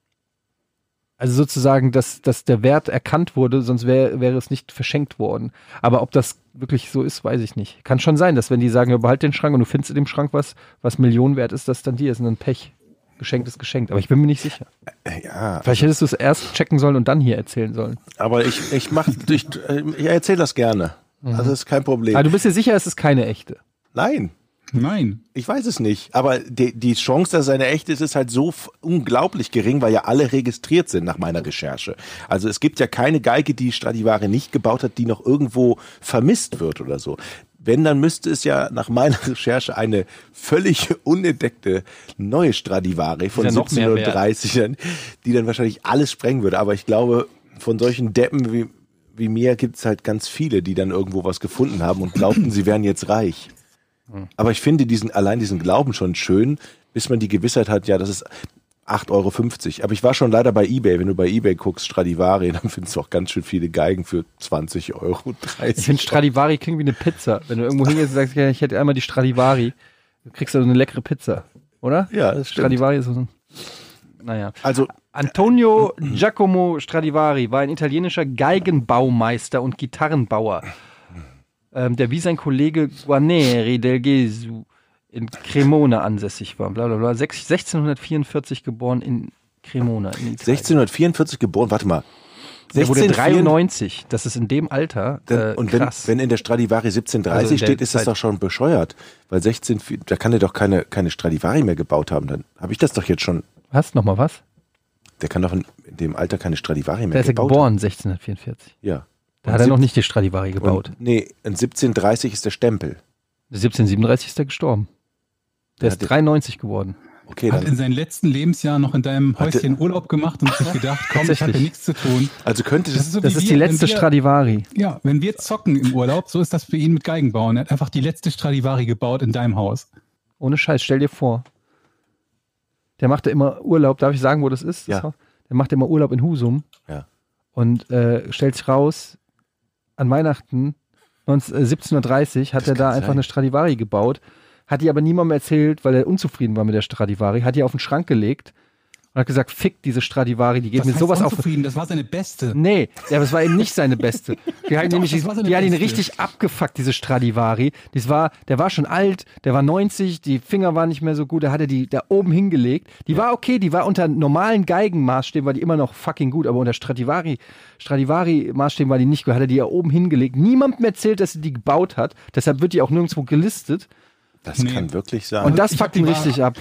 also sozusagen, dass, dass der Wert erkannt wurde, sonst wäre wäre es nicht verschenkt worden. Aber ob das wirklich so ist, weiß ich nicht. Kann schon sein, dass wenn die sagen, ja, behalt den Schrank und du findest in dem Schrank was, was Millionen wert ist, dass dann dir ist und dann Pech. Geschenkt ist geschenkt. Aber ich bin mir nicht sicher. Ja, Vielleicht hättest du es erst checken sollen und dann hier erzählen sollen. aber ich, ich mach, ich, äh, ich erzähle das gerne. Also das ist kein Problem. Aber du bist dir sicher, es ist keine echte. Nein, Nein. ich weiß es nicht. Aber die, die Chance, dass es eine echte ist, ist halt so unglaublich gering, weil ja alle registriert sind nach meiner Recherche. Also es gibt ja keine Geige, die Stradivari nicht gebaut hat, die noch irgendwo vermisst wird oder so. Wenn, dann müsste es ja nach meiner Recherche eine völlig unentdeckte neue Stradivari von ja noch mehr wert. 1730ern, die dann wahrscheinlich alles sprengen würde. Aber ich glaube, von solchen Deppen wie, wie mir gibt es halt ganz viele, die dann irgendwo was gefunden haben und glaubten, sie wären jetzt reich. Aber ich finde diesen, allein diesen Glauben schon schön, bis man die Gewissheit hat, ja, das ist 8,50 Euro. Aber ich war schon leider bei Ebay. Wenn du bei Ebay guckst, Stradivari, dann findest du auch ganz schön viele Geigen für 20 Euro, 30 Ich finde Stradivari klingt wie eine Pizza. Wenn du irgendwo hingehst und sagst, ich hätte einmal die Stradivari, du kriegst du eine leckere Pizza, oder? Ja, das stimmt. Stradivari ist so ein, naja. Also, Antonio Giacomo Stradivari war ein italienischer Geigenbaumeister und Gitarrenbauer, ähm, der wie sein Kollege Guarneri del Gesù in Cremona ansässig war. Bla bla bla. Sech- 1644 geboren in Cremona in Italien. 1644 geboren, warte mal. Der wurde 1694 93. Das ist in dem Alter äh, und wenn, krass. wenn in der Stradivari 1730 Also steht, ist das doch schon bescheuert. Weil 16, da kann er doch keine, keine Stradivari mehr gebaut haben. Dann habe ich das doch jetzt schon. was? Nochmal was? Der kann doch in, dem Alter keine Stradivari mehr Da ist er gebaut geboren, 1644. haben. Ja. Da hat er noch nicht die Stradivari gebaut. Und, nee, in 1730 ist der Stempel. 1737 ist er gestorben. Der Ja, ist der- 93 geworden. Okay, Hat in seinen letzten Lebensjahren noch in deinem Häuschen Urlaub gemacht und sich gedacht, komm, ich habe ja nichts zu tun. also könnte das, so Das ist wir, die letzte wir, Stradivari. Ja, wenn wir zocken im Urlaub, so ist das für ihn mit Geigenbauen. Er hat einfach die letzte Stradivari gebaut in deinem Haus. Ohne Scheiß, stell dir vor. Der machte immer Urlaub, darf ich sagen, wo das ist? Ja. Das Haus? Der machte immer Urlaub in Husum. Ja. Und äh, stellt sich raus, an Weihnachten 19, äh, 1730 hat Das er da einfach sein. eine Stradivari gebaut. Hat die aber niemandem erzählt, weil er unzufrieden war mit der Stradivari. Hat die auf den Schrank gelegt und hat gesagt, fick diese Stradivari, die geht Was mir heißt sowas auf. Das war seine beste. Nee, ja, aber es war eben nicht seine beste. Die hat, nämlich, das seine die hat ihn richtig abgefuckt, diese Stradivari. Das war, der war schon alt, der war 90, die Finger waren nicht mehr so gut, da hat er die da oben hingelegt. Die war okay, die war unter normalen Geigenmaßstäben, war die immer noch fucking gut, aber unter Stradivari, Stradivari-Maßstäben war die nicht gut, hat er die ja oben hingelegt. Niemandem erzählt, dass er die gebaut hat, deshalb wird die auch nirgendwo gelistet. Das Nee. kann wirklich sein. Und das fuckt ihn die richtig ab.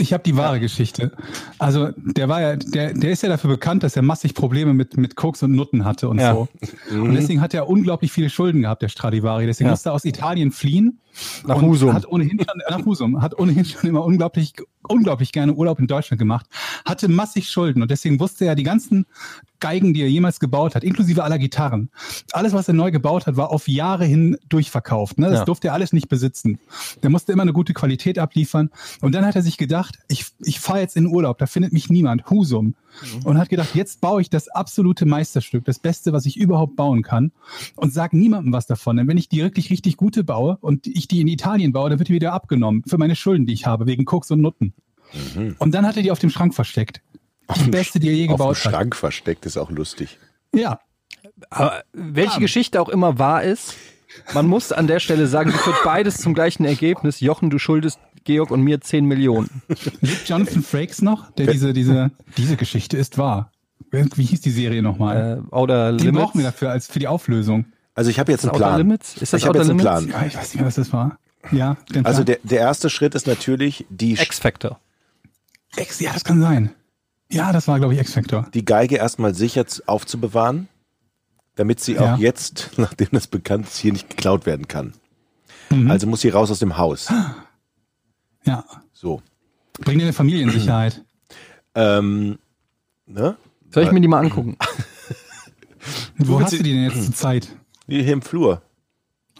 Ich habe die wahre Geschichte. Also der war ja, der, der ist ja dafür bekannt, dass er massig Probleme mit, mit Koks und Nutten hatte und Ja. so. Und deswegen hat er unglaublich viele Schulden gehabt, der Stradivari. Deswegen Ja. musste er aus Italien fliehen. Nach Husum. Hat ohnehin schon, nach Husum. Hat ohnehin schon immer unglaublich, unglaublich gerne Urlaub in Deutschland gemacht. Hatte massig Schulden und deswegen wusste er die ganzen Geigen, die er jemals gebaut hat, inklusive aller Gitarren. Alles, was er neu gebaut hat, war auf Jahre hin durchverkauft. Ne? Das Ja. durfte er alles nicht besitzen. Der musste immer eine gute Qualität abliefern. Und dann hat er sich gedacht, ich, ich fahre jetzt in Urlaub, da findet mich niemand, Husum. Und hat gedacht, jetzt baue ich das absolute Meisterstück, das Beste, was ich überhaupt bauen kann. Und sag niemandem was davon. Denn wenn ich die wirklich richtig gute baue und ich die in Italien baue, dann wird die wieder abgenommen für meine Schulden, die ich habe, wegen Koks und Nutten. Und dann hat er die auf dem Schrank versteckt. Die beste, die er je Auf dem gebaut hat. Schrank versteckt ist auch lustig. Ja, Aber welche Geschichte auch immer wahr ist, man muss an der Stelle sagen, die führt beides zum gleichen Ergebnis. Jochen, du schuldest Georg und mir 10 Millionen. Lebt Jonathan Frakes noch? Der diese, diese, diese Geschichte ist wahr. Wie hieß die Serie nochmal? Äh, Outer Den Limits. brauchen wir dafür als für die Auflösung. Also ich habe jetzt einen Outer Plan. Limits? Ist das ich habe Outer jetzt einen Limits? Plan. Ja, ich weiß nicht mehr, was das war. Ja, den Also Plan. der, der erste Schritt ist natürlich, die, X-Factor. X, ja, das kann sein. Ja, das war, glaube ich, X-Factor. die Geige erstmal sicher aufzubewahren, damit sie Ja. auch jetzt, nachdem das bekannt ist, hier nicht geklaut werden kann. Mhm. Also muss sie raus aus dem Haus. Ja. So. Bring deine Familie in Sicherheit. Ähm, ne? Soll ich mir die mal angucken? Wo hast du die denn jetzt zur Zeit? Die hier im Flur.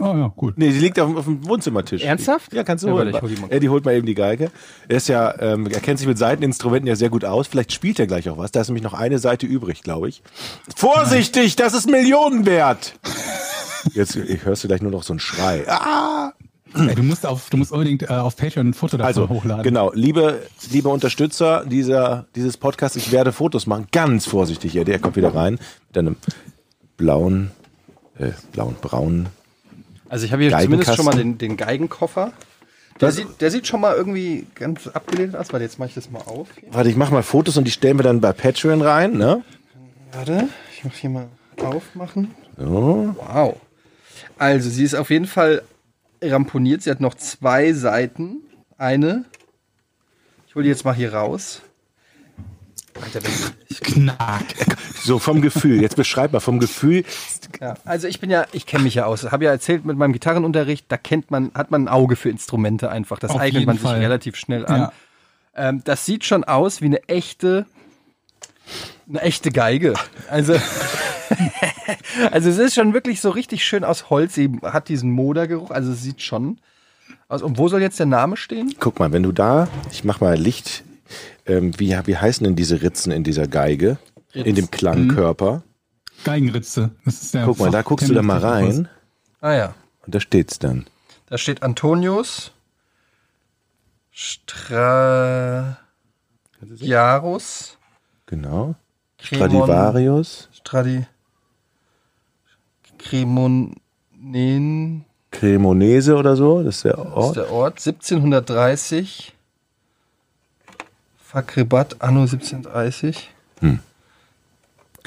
Oh ja, cool. Nee, die liegt auf, auf dem Wohnzimmertisch. Ernsthaft? Ja, kannst du Ja, holen. warte, ich hol die mal. Eddie holt mal eben die Geige. Er ist ja, ähm, er kennt sich mit Seiteninstrumenten ja sehr gut aus. Vielleicht spielt er gleich auch was. Da ist nämlich noch eine Seite übrig, glaube ich. Vorsichtig, das ist Millionen wert. Jetzt ich hörst du gleich nur noch so einen Schrei. Ah! Ey, du musst auf, du musst unbedingt äh, auf Patreon ein Foto davon Also, hochladen. genau, liebe, liebe Unterstützer dieser, dieses Podcasts, ich werde Fotos machen. Ganz vorsichtig, Eddie, er kommt wieder rein mit einem blauen, äh, blauen, braunen. Also ich habe hier zumindest schon mal den, den Geigenkoffer. Der sieht, der sieht schon mal irgendwie ganz abgelehnt aus. Warte, jetzt mache ich das mal auf. Hier. Warte, ich mache mal Fotos und die stellen wir dann bei Patreon rein, ne? Warte, ich muss hier mal aufmachen. So. Wow. Also sie ist auf jeden Fall ramponiert. Sie hat noch zwei Seiten. Eine. Ich hole die jetzt mal hier raus. Alter, wenn- Knack. So vom Gefühl. Jetzt beschreib mal vom Gefühl. Ja, also ich bin ja, ich kenne mich ja aus. Habe ja erzählt mit meinem Gitarrenunterricht, da kennt man, hat man ein Auge für Instrumente einfach. Das Auf eignet man Fall. sich relativ schnell an. Ja. Ähm, das sieht schon aus wie eine echte, eine echte Geige. Also, also es ist schon wirklich so richtig schön aus Holz. Sie hat diesen Modergeruch. Also es sieht schon aus. Und wo soll jetzt der Name stehen? Guck mal, wenn du da, ich mach mal Licht. Ähm, wie, wie heißen denn diese Ritzen in dieser Geige? In dem Klangkörper. Geigenritze. Das ist der Guck mal, da guckst du da mal rein Ah ja, und da steht's dann. da steht Antonius Stradiarus Genau. Stradivarius, Stradi Cremonen Cremonese oder so, das ist der ist Ort. der Ort 1730 Fakribat anno 1730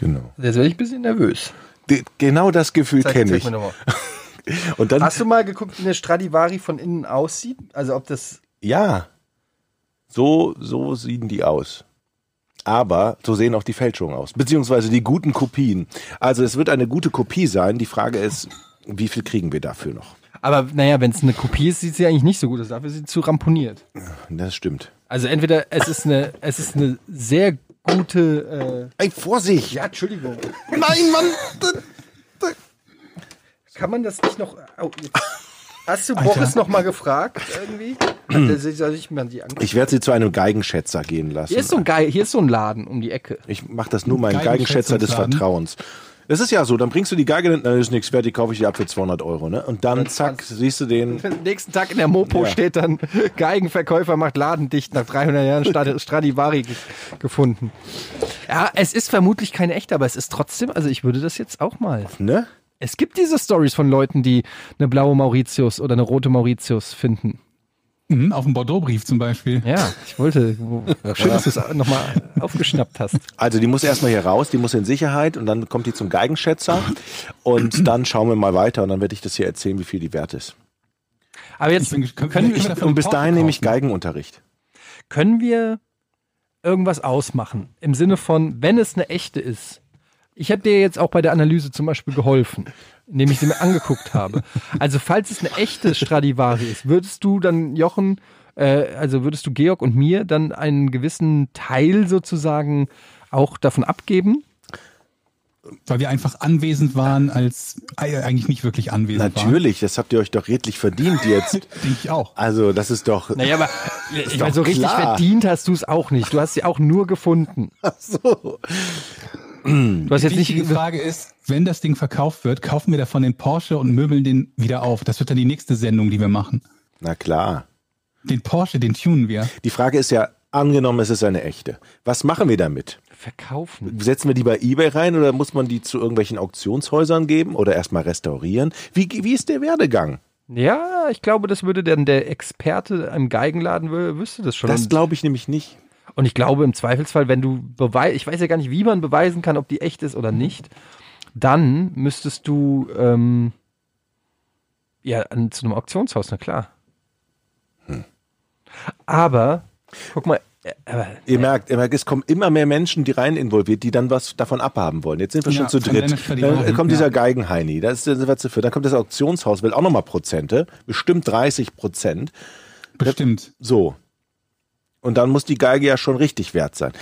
Genau. Jetzt werde ich ein bisschen nervös. De, genau das Gefühl kenne ich. Und dann, Hast du mal geguckt, wie eine Stradivari von innen aussieht? Also ob das ja, so, so sehen die aus. Aber so sehen auch die Fälschungen aus, beziehungsweise die guten Kopien. Also es wird eine gute Kopie sein. Die Frage ist, wie viel kriegen wir dafür noch? Aber naja, wenn es eine Kopie ist, sieht sie eigentlich nicht so gut aus. Dafür ist sie zu ramponiert. Das stimmt. Also entweder es ist eine, es ist eine sehr gute. Ey, Vorsicht! Äh, ja, Entschuldigung. Nein, Mann! Kann man das nicht noch? Jetzt. Hast du Boris noch mal gefragt irgendwie? Soll ich mir die angucken. Ich werde sie zu einem Geigenschätzer gehen lassen. Hier ist so ein Geil, hier ist so ein Laden um die Ecke. Ich mache das nur meinem Geigenschätzer des Geigenschätzungsladen. Vertrauens. Das ist ja so, dann bringst du die Geige, dann ist nichts fertig, kaufe ich die ab für 200 Euro, ne? Und dann zack, siehst du den. Am nächsten Tag in der Mopo Ja. steht dann Geigenverkäufer macht Laden dicht nach 300 Jahren Strad- Stradivari ge gefunden. Ja, es ist vermutlich keine echte, aber es ist trotzdem, also ich würde das jetzt auch mal. Ne? Es gibt diese Stories von Leuten, die eine blaue Mauritius oder eine rote Mauritius finden. Mhm, auf dem Bordeaux-Brief zum Beispiel. Ja, ich wollte. Schön, dass du es nochmal aufgeschnappt hast. Also die muss erstmal hier raus, die muss in Sicherheit und dann kommt die zum Geigenschätzer und dann schauen wir mal weiter und dann werde ich das hier erzählen, wie viel die wert ist. Aber jetzt Ich bin können, können wir Und bis dahin nehme ich? Geigenunterricht. können wir irgendwas ausmachen? Im Sinne von, wenn es eine echte ist. Ich habe dir jetzt auch bei der Analyse zum Beispiel geholfen, indem ich sie mir angeguckt habe. Also falls es eine echte Stradivari ist, würdest du dann Jochen, äh, also würdest du Georg und mir dann einen gewissen Teil sozusagen auch davon abgeben? Weil wir einfach anwesend waren, als äh, eigentlich nicht wirklich anwesend waren. Natürlich, das habt ihr euch doch redlich verdient jetzt. Denke ich auch. Also das ist doch. Naja, aber ich meine, so richtig verdient hast du es auch nicht. Du hast sie auch nur gefunden. so. Du hast jetzt Die wichtige nicht. Frage ist, wenn das Ding verkauft wird, kaufen wir davon den Porsche und möbeln den wieder auf. Das wird dann die nächste Sendung, die wir machen. Na klar. Den Porsche, den tunen wir. Die Frage ist ja, angenommen, es ist eine echte. Was machen wir damit? Verkaufen. Setzen wir die bei eBay rein oder muss man die zu irgendwelchen Auktionshäusern geben oder erstmal restaurieren? Wie, wie ist der Werdegang? Ja, ich glaube, das würde dann der Experte im Geigenladen wü- wüsste das schon. Das glaube ich nämlich nicht. Und ich glaube im Zweifelsfall, wenn du beweis, ich weiß ja gar nicht, wie man beweisen kann, ob die echt ist oder nicht, dann müsstest du ähm, ja an, zu einem Auktionshaus, na klar. Aber guck mal, äh, aber, Ihr merkt, ihr merkt, es kommen immer mehr Menschen, die rein involviert, die dann was davon abhaben wollen. Jetzt sind wir Ja, schon zu dritt. Dann kommt ja. dieser Geigenheini, da ist der was dafür. Dann kommt das Auktionshaus, will auch nochmal Prozente, bestimmt 30 Prozent. Bestimmt. So. Und dann muss die Geige ja schon richtig wert sein.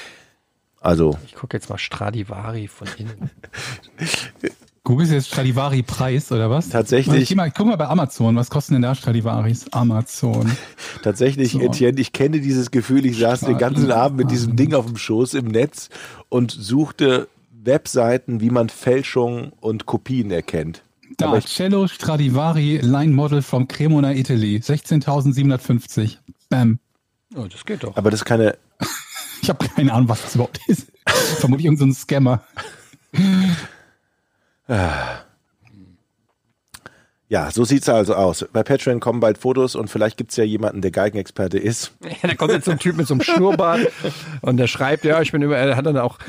Also, Ich gucke jetzt mal Stradivari von innen. Google jetzt Stradivari Preis oder was? Tatsächlich. Ich, mal, guck mal bei Amazon, was kosten denn da Stradivaris? Amazon. tatsächlich, So. Etienne, ich kenne dieses Gefühl, ich saß den ganzen Abend mit diesem Ding auf dem Schoß im Netz und suchte Webseiten, wie man Fälschungen und Kopien erkennt. Da, ich- Cello Stradivari Line Model from Cremona, Italy. 16.750. Bam. Oh, das geht doch. Aber das ist keine, Ich habe keine Ahnung, was das überhaupt ist. Vermutlich irgendein so ein Scammer. ja, so sieht's also aus. Bei Patreon kommen bald Fotos und vielleicht gibt's ja jemanden, der Geigenexperte ist. Ja, da kommt jetzt so ein Typ mit so einem Schnurrbart und der schreibt, ja, ich bin über, er hat dann auch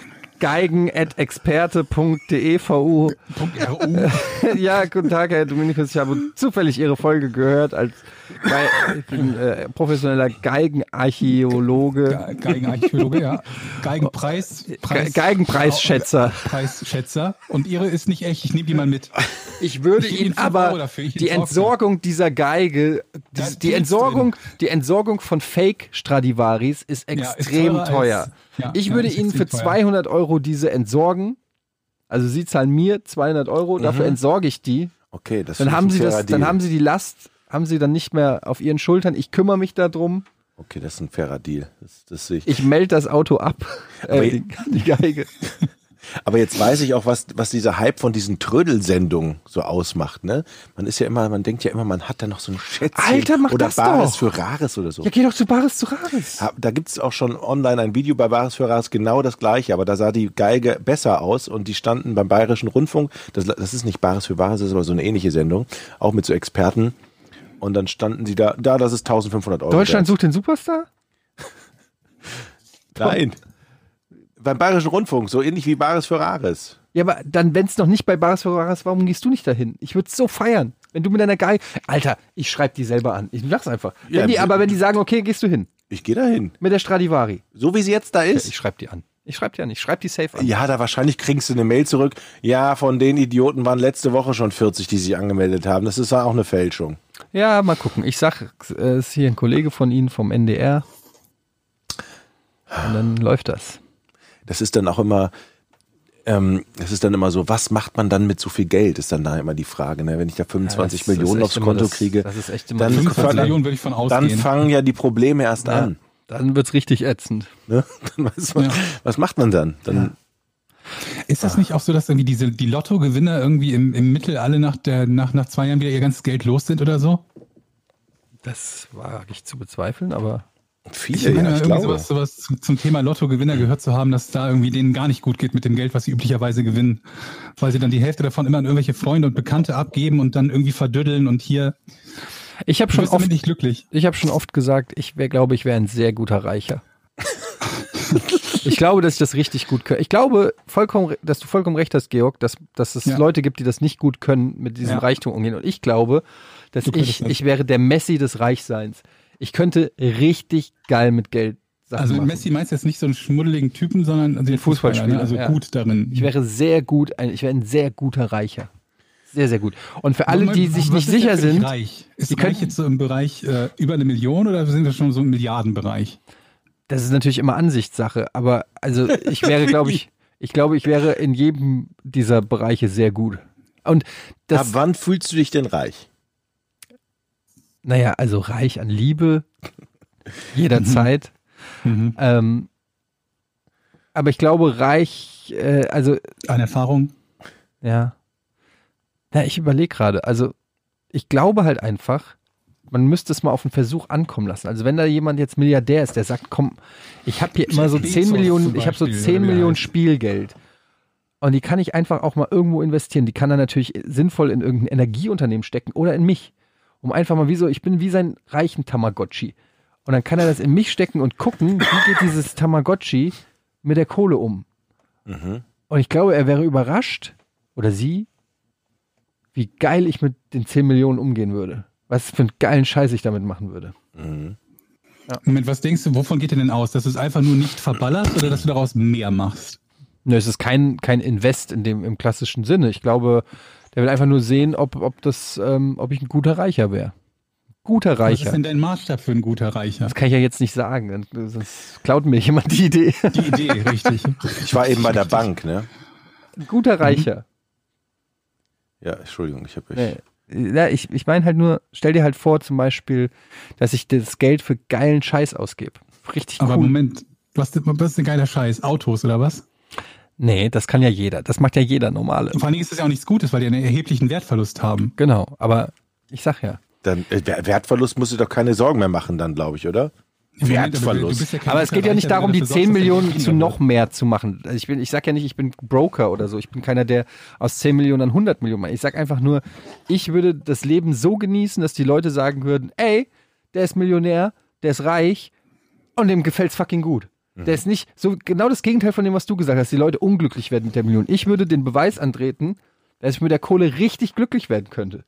geigen.experte.devu. ja, guten Tag, Herr Dominikus. Ich habe zufällig Ihre Folge gehört als Ge bin, äh, professioneller Geigenarchäologe, Ge- Geigenarchäologe, ja. Geigenpreis. Ge Geigenpreisschätzer. Preisschätzer. Und ihre ist nicht echt. Ich nehme die mal mit. Ich würde Ich Ihnen aber die. Entsorgung dieser Geige, die, die Entsorgung, die Entsorgung von Fake Stradivaris ist Ja, ist extrem teurer als- teuer. Ja, ich würde Ihnen für extrem teuer. 200 Euro diese entsorgen. Also Sie zahlen mir 200 Euro, dafür entsorge ich die. Okay, das Dann haben ein Sie fairer das, dann Deal. haben Sie die Last, haben Sie dann nicht mehr auf Ihren Schultern. Ich kümmere mich darum. Okay, das ist ein fairer Deal. Das, das sehe ich. Ich melde das Auto ab. Aber Äh, die, die Geige. Aber jetzt weiß ich auch, was, was dieser Hype von diesen Trödelsendungen so ausmacht, ne? Man ist ja immer, man denkt ja immer, man hat da noch so ein Schätzchen. Alter, mach oder das Bares doch. für Rares oder so. Ja, geh doch zu Bares zu Rares. Da gibt's auch schon online ein Video bei Bares für Rares, genau das gleiche, aber da sah die Geige besser aus und die standen beim Bayerischen Rundfunk, das, das ist nicht Bares für Wahres, das ist aber so eine ähnliche Sendung, auch mit so Experten. Und dann standen sie da, da, das ist 1500 Euro. Deutschland wert. sucht den Superstar? Nein. Beim Bayerischen Rundfunk, so ähnlich wie Bares für Rares. Ja, aber dann, wenn es noch nicht bei Bares für Rares, warum gehst du nicht dahin? Ich würde es so feiern. Wenn du mit deiner Geige. Alter, ich schreib die selber an. Ich sag's einfach. Wenn Ja, die, aber wenn die sagen, okay, gehst du hin. Ich gehe dahin. Mit der Stradivari. So wie sie jetzt da ist. Ich schreib die an. Ich schreib die an. Ich schreib die safe an. Ja, da wahrscheinlich kriegst du eine Mail zurück. Ja, von den Idioten waren letzte Woche schon 40, die sich angemeldet haben. Das ist ja auch eine Fälschung. Ja, mal gucken. Ich sag, es ist hier ein Kollege von Ihnen vom NDR. Und dann läuft das. Das ist dann auch immer, ähm, das ist dann immer so, was macht man dann mit so viel Geld, ist dann da immer die Frage. Ne? Wenn ich da 25 Ja, das- Millionen aufs Konto das- kriege, das ist echt immer dann, 25 dann, Millionen würde ich von dann ausgehen. fangen ja die Probleme erst an. Dann wird's richtig ätzend. Ne? Dann weiß man, Ja. Was macht man dann? dann Ist das nicht auch so, dass irgendwie diese, die Lottogewinner irgendwie im, im Mittel alle nach, der, nach, nach zwei Jahren wieder ihr ganzes Geld los sind oder so? Das wage ich zu bezweifeln, aber Viele, Ich meine, ja, ich irgendwie glaube. sowas, sowas zum, zum Thema Lottogewinner gehört zu haben, dass da irgendwie denen gar nicht gut geht mit dem Geld, was sie üblicherweise gewinnen. Weil sie dann die Hälfte davon immer an irgendwelche Freunde und Bekannte abgeben und dann irgendwie verdüddeln und hier ich habe schon oft nicht glücklich. Ich habe schon oft gesagt, ich wäre, glaube ich, wäre ein sehr guter Reicher. ich glaube, dass ich das richtig gut kann. Ich glaube vollkommen, dass du vollkommen recht hast, Georg, dass, dass es Ja. Leute gibt, die das nicht gut können, mit diesem Ja. Reichtum umgehen. Und ich glaube, dass Du ich, das. ich wäre der Messi des Reichseins. Ich könnte richtig geil mit Geld Sachen Also machen. Messi meinst jetzt nicht so einen schmuddeligen Typen, sondern den Fußballspieler, ne? also ja. gut darin. Ich wäre sehr gut, ein, ich wäre ein sehr guter Reicher. Sehr, sehr gut. Und für alle, die sich nicht sicher sind, Reich? Ist die reich können- jetzt so im Bereich äh, über eine Million oder sind wir schon so im Milliardenbereich? Das ist natürlich immer Ansichtssache, aber also ich wäre, glaube ich, ich glaube, ich wäre in jedem dieser Bereiche sehr gut. Und Ab das, wann fühlst du dich denn reich? Naja, also reich an Liebe, jederzeit. Mhm. Ähm, aber ich glaube, reich, äh, also An Erfahrung? Ja. Ja, ich überlege gerade. Also, ich glaube halt einfach, man müsste es mal auf einen Versuch ankommen lassen. Also, wenn da jemand jetzt Milliardär ist, der sagt, komm, ich habe hier immer so Jeff 10 Bezos Millionen, zum ich habe so Beispiel, 10 oder wie der Millionen. Spielgeld. Und die kann ich einfach auch mal irgendwo investieren. Die kann dann natürlich sinnvoll in irgendein Energieunternehmen stecken oder in mich. Um einfach mal wie so, ich bin wie sein reichen Tamagotchi. Und dann kann er das in mich stecken und gucken, wie geht dieses Tamagotchi mit der Kohle um. Und ich glaube, er wäre überrascht, oder sie, wie geil ich mit den 10 Millionen umgehen würde. Was für einen geilen Scheiß ich damit machen würde. Moment, was denkst du, wovon geht denn denn aus? Dass du es einfach nur nicht verballerst oder dass du daraus mehr machst? Nö, es ist kein, kein Invest in dem, im klassischen Sinne. Ich glaube, der will einfach nur sehen, ob, ob das, ähm, ob ich ein guter Reicher wäre. guter Was ist Reicher. denn dein Maßstab für ein guter Reicher? Das kann ich ja jetzt nicht sagen, sonst klaut mir jemand die Idee. Die Idee, richtig. Ich war eben bei der Bank, ne? Ein guter Mhm. Reicher. Ja, Entschuldigung, ich habe Nee. Ja, ich, ich meine halt nur, stell dir halt vor zum Beispiel, dass ich das Geld für geilen Scheiß ausgebe. Richtig Aber cool. Moment, hast, was ist ein geiler Scheiß? Autos oder was? Nee, das kann ja jeder. Das macht ja jeder normale. Vor allen Dingen ist das ja auch nichts Gutes, weil die einen erheblichen Wertverlust haben. Genau, aber ich sag ja. Dann äh, Wer- Wertverlust musst du doch keine Sorgen mehr machen dann, glaube ich, oder? Wertverlust. ja Aber es geht ja nicht darum, die dafür 10 sorgst, dass Millionen zu noch mehr zu machen. Ich bin, ich sag ja nicht, ich bin Broker oder so. Ich bin keiner, der aus 10 Millionen an 100 Millionen macht. Ich sag einfach nur, ich würde das Leben so genießen, dass die Leute sagen würden, ey, der ist Millionär, der ist reich und dem gefällt's fucking gut. Der ist nicht so genau das Gegenteil von dem, was du gesagt hast. Die Leute unglücklich werden mit der Million. Ich würde den Beweis antreten, dass ich mit der Kohle richtig glücklich werden könnte.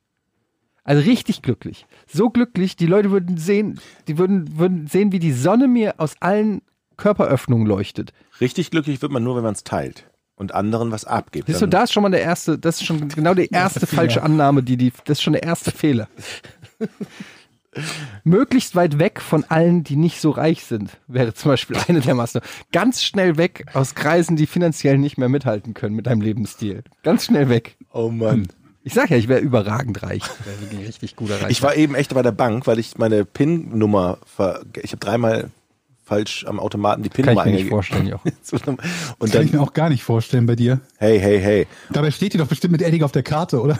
Also richtig glücklich. So glücklich, die Leute würden sehen, die würden, würden sehen, wie die Sonne mir aus allen Körperöffnungen leuchtet. Richtig glücklich wird man nur, wenn man es teilt und anderen was abgibt. Siehst du, da ist schon mal der erste, das ist schon genau die erste falsche Annahme, die die, das ist schon der erste Fehler. Möglichst weit weg von allen, die nicht so reich sind, wäre zum Beispiel eine der Maßnahmen. Ganz schnell weg aus Kreisen, die finanziell nicht mehr mithalten können mit deinem Lebensstil. Ganz schnell weg. Oh Mann. Ich sag ja, ich wäre überragend reich. Ich wäre wirklich richtig guter Reich. Ich war eben echt bei der Bank, weil ich meine PIN-Nummer, ver ich habe dreimal falsch am Automaten die Kann ich PIN-Nummer mir nicht eingegeben. vorstellen, Jochen. Und Kann ich mir auch gar nicht vorstellen bei dir. hey, hey, hey. Dabei steht die doch bestimmt mit Edding auf der Karte, oder?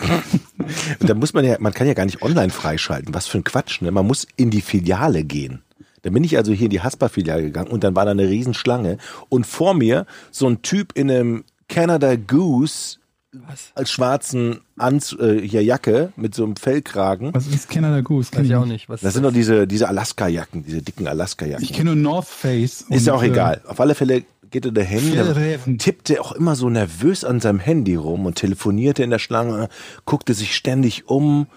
Und dann muss man ja, man kann ja gar nicht online freischalten. Was für ein Quatsch, ne? Man muss in die Filiale gehen. Dann bin ich also hier in die Haspa-Filiale gegangen und dann war da eine Riesenschlange und vor mir so ein Typ in einem Canada Goose als schwarzen Anz äh, hier Jacke mit so einem Fellkragen. Was ist Canada Goose? Kenn Weiß ich ich auch nicht. Was Das sind doch diese, diese Alaska-Jacken, diese dicken Alaska-Jacken. Ich kenne nur North Face. Ist ja auch äh, egal. Auf alle Fälle geht er dahin, dann tippte auch immer so nervös an seinem Handy rum und telefonierte in der Schlange, guckte sich ständig um,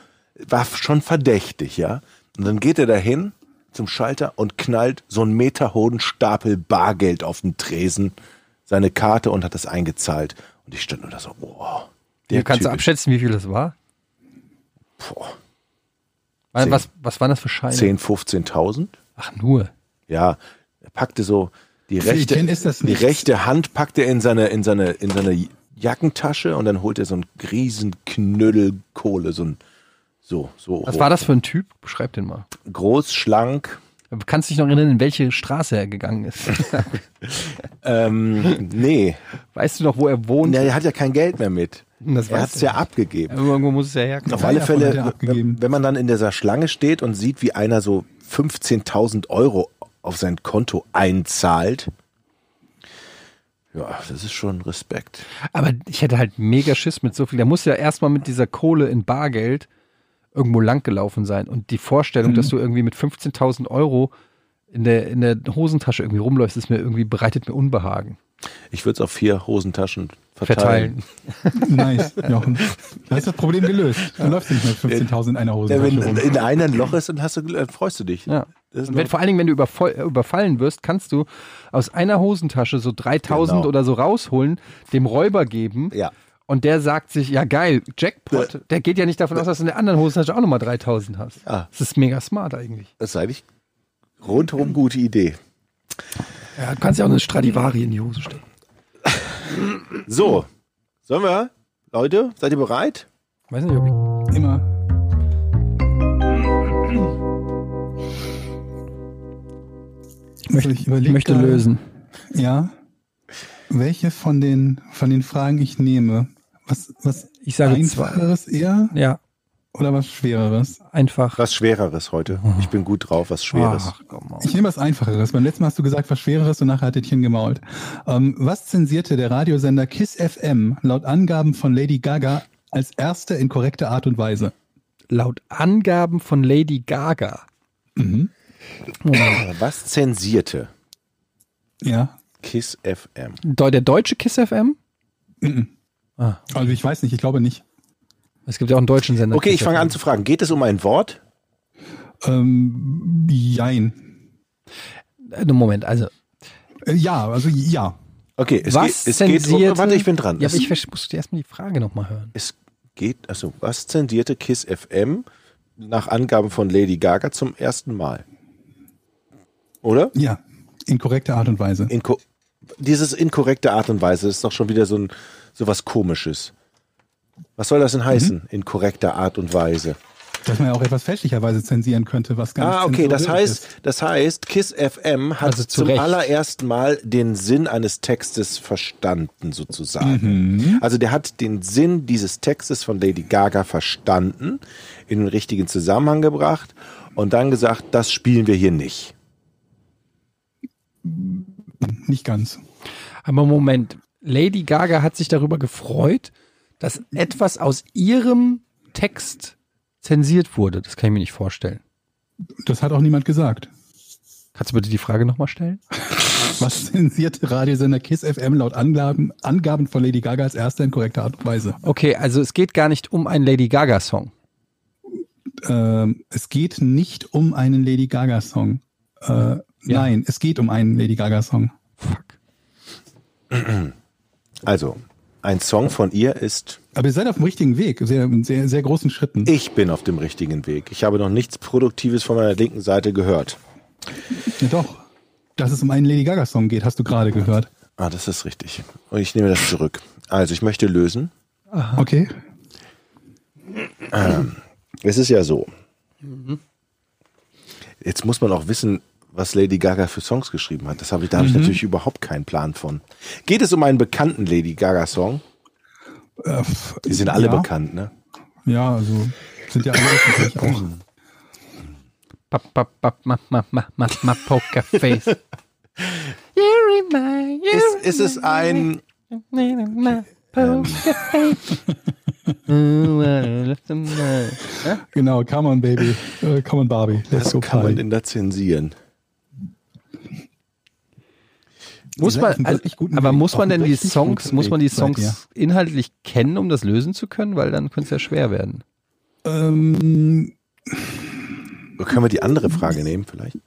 war schon verdächtig, ja. Und dann geht er dahin zum Schalter und knallt so einen meterhohen Stapel Bargeld auf den Tresen, seine Karte und hat das eingezahlt. Und ich stand nur da so, oh, der Du kannst du Typ ist- abschätzen, wie viel das war? Boah, Was, Zehn. was, was waren das für Scheine? 10, 15.000? Ach, nur. Ja, er packte so die rechte, die rechte Hand packte er in seine, in seine, in seine Jackentasche und dann holt er so einen riesen Knüttel Kohle, so ein, so, so Was hoch. war das für ein Typ? Beschreib den mal. groß, schlank, Du kannst dich noch erinnern, in welche Straße er gegangen ist. ähm, nee, weißt du noch, wo er wohnt? nee, er hat ja kein Geld mehr mit. Das Er hat es er. ja abgegeben. Irgendwo muss es ja herkommen. Auf alle Fälle, wenn man dann in dieser Schlange steht und sieht, wie einer so 15.000 Euro auf sein Konto einzahlt, ja, das ist schon Respekt. Aber ich hätte halt mega Schiss mit so viel. Der muss ja erstmal mit dieser Kohle in Bargeld irgendwo langgelaufen sein. Und die Vorstellung, dass du irgendwie mit 15.000 Euro in der, in der Hosentasche irgendwie rumläufst, ist mir irgendwie, bereitet mir Unbehagen. Ich würde es auf vier Hosentaschen verteilen. Verteilen. Nice, Jochen. Da ist das Problem gelöst. Dann läufst du nicht mit 15.000 in einer Hose Ja, wenn rum. in einer ein Loch ist, dann hast du, dann freust du dich. Ja. Und wenn, vor allen Dingen, wenn du überfall, überfallen wirst, kannst du aus einer Hosentasche so 3000 Genau. oder so rausholen, dem Räuber geben. Ja. Und der sagt sich, ja geil, Jackpot. Der geht ja nicht davon aus, dass du in der anderen Hosentasche auch nochmal 3000 hast. Ja. Das ist mega smart eigentlich. Das ist eigentlich rundherum gute Idee. Ja, du kannst ja auch eine Stradivari in die Hose stecken. So, sollen wir? Leute, seid ihr bereit? Weiß nicht, ob ich Immer. Also ich Ich überleg möchte lösen. Ja. Welche von den, von den Fragen ich nehme? Was, was Ich sage zwei. einfacheres eher Ja, oder was schwereres? einfach. Was Schwereres heute. Ich bin gut drauf, was Schweres. Ach, komm mal. Ich nehme was Einfacheres. Beim letzten Mal hast du gesagt, was Schwereres und nachher hat Etienne gemault. Ähm, was zensierte der Radiosender KISS FM laut Angaben von Lady Gaga als erste in korrekter Art und Weise? Laut Angaben von Lady Gaga. Mhm. Was zensierte Ja. Kiss FM? Der deutsche Kiss FM? Mhm. Ah. Also ich weiß nicht, ich glaube nicht. Es gibt ja auch einen deutschen Sender. Okay, ich fange an zu fragen. Geht es um ein Wort? Ähm, jein. Äh, Moment, also. Äh, ja, also ja. Okay, es was geht, es geht zensierte, um, warte, ich bin dran. Ja, aber ich muss dir erstmal die Frage nochmal hören. es geht, also was zensierte Kiss FM nach Angaben von Lady Gaga zum ersten Mal. Oder? Ja, in korrekter Art und Weise. Inko dieses inkorrekte Art und Weise ist doch schon wieder so ein so was komisches. Was soll das denn heißen? In korrekter Art und Weise. Dass man ja auch etwas fälschlicherweise zensieren könnte, was gar nicht Ah, okay, das heißt, das heißt, Kiss FM hat Also zu zum Recht. allerersten Mal den Sinn eines Textes verstanden, sozusagen. Also der hat den Sinn dieses Textes von Lady Gaga verstanden, in den richtigen Zusammenhang gebracht und dann gesagt, das spielen wir hier nicht. ist. Nicht ganz. Aber Moment, Lady Gaga hat sich darüber gefreut, dass etwas aus ihrem Text zensiert wurde. Das kann ich mir nicht vorstellen. Das hat auch niemand gesagt. Kannst du bitte die Frage nochmal stellen? Was zensierte Radiosender Kiss FM laut Angaben, Angaben von Lady Gaga als erster in korrekter Art und Weise? Okay, also es geht gar nicht um einen Lady Gaga-Song. Ähm, es geht nicht um einen Lady Gaga-Song. Äh, Nein, es geht um einen Lady Gaga-Song. Fuck. Also, ein Song von ihr ist Aber ihr seid auf dem richtigen Weg, sehr, sehr, sehr großen Schritten. Ich bin auf dem richtigen Weg. Ich habe noch nichts Produktives von meiner linken Seite gehört. Ja, doch. Dass es um einen Lady Gaga-Song geht, hast du gerade gehört. Ah, das ist richtig. Und ich nehme das zurück. Also, ich möchte lösen. Okay. Es ist ja so. Jetzt muss man auch wissen, was Lady Gaga für Songs geschrieben hat. Das habe ich, da habe ich natürlich überhaupt keinen Plan von. Geht es um einen bekannten Lady Gaga-Song? Äh, Die sind alle ja. bekannt, ne? Ja, also sind ja alle öffentlich auch. Pa, pa, pa, ma, ma, ma, ma, ma, Poker Face. Ist, ist es ein, Genau, come on, baby. Äh, come on, Barbie. Let's was go kann man party. denn da zensieren? Muss man, also, aber Weg. muss man denn die Songs, muss man die seid Songs inhaltlich kennen, um das lösen zu können? Weil dann könnte es ja schwer werden. Ähm, Können wir die andere Frage nehmen vielleicht?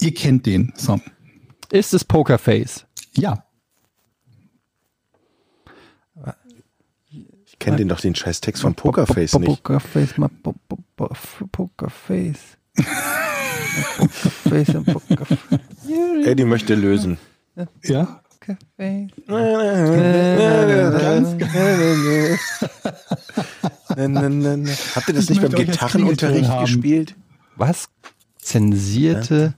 ihr kennt den Song. Ist es Pokerface? Ja. Ich kenne den doch den scheiß Text von Pokerface nicht. Pokerface, ma, Pokerface. Pokerface und Pokerface. Eddie möchte lösen. Ja? Pokerface. Habt ihr das Ich nicht beim Gitarrenunterricht gespielt? Was? Zensierte.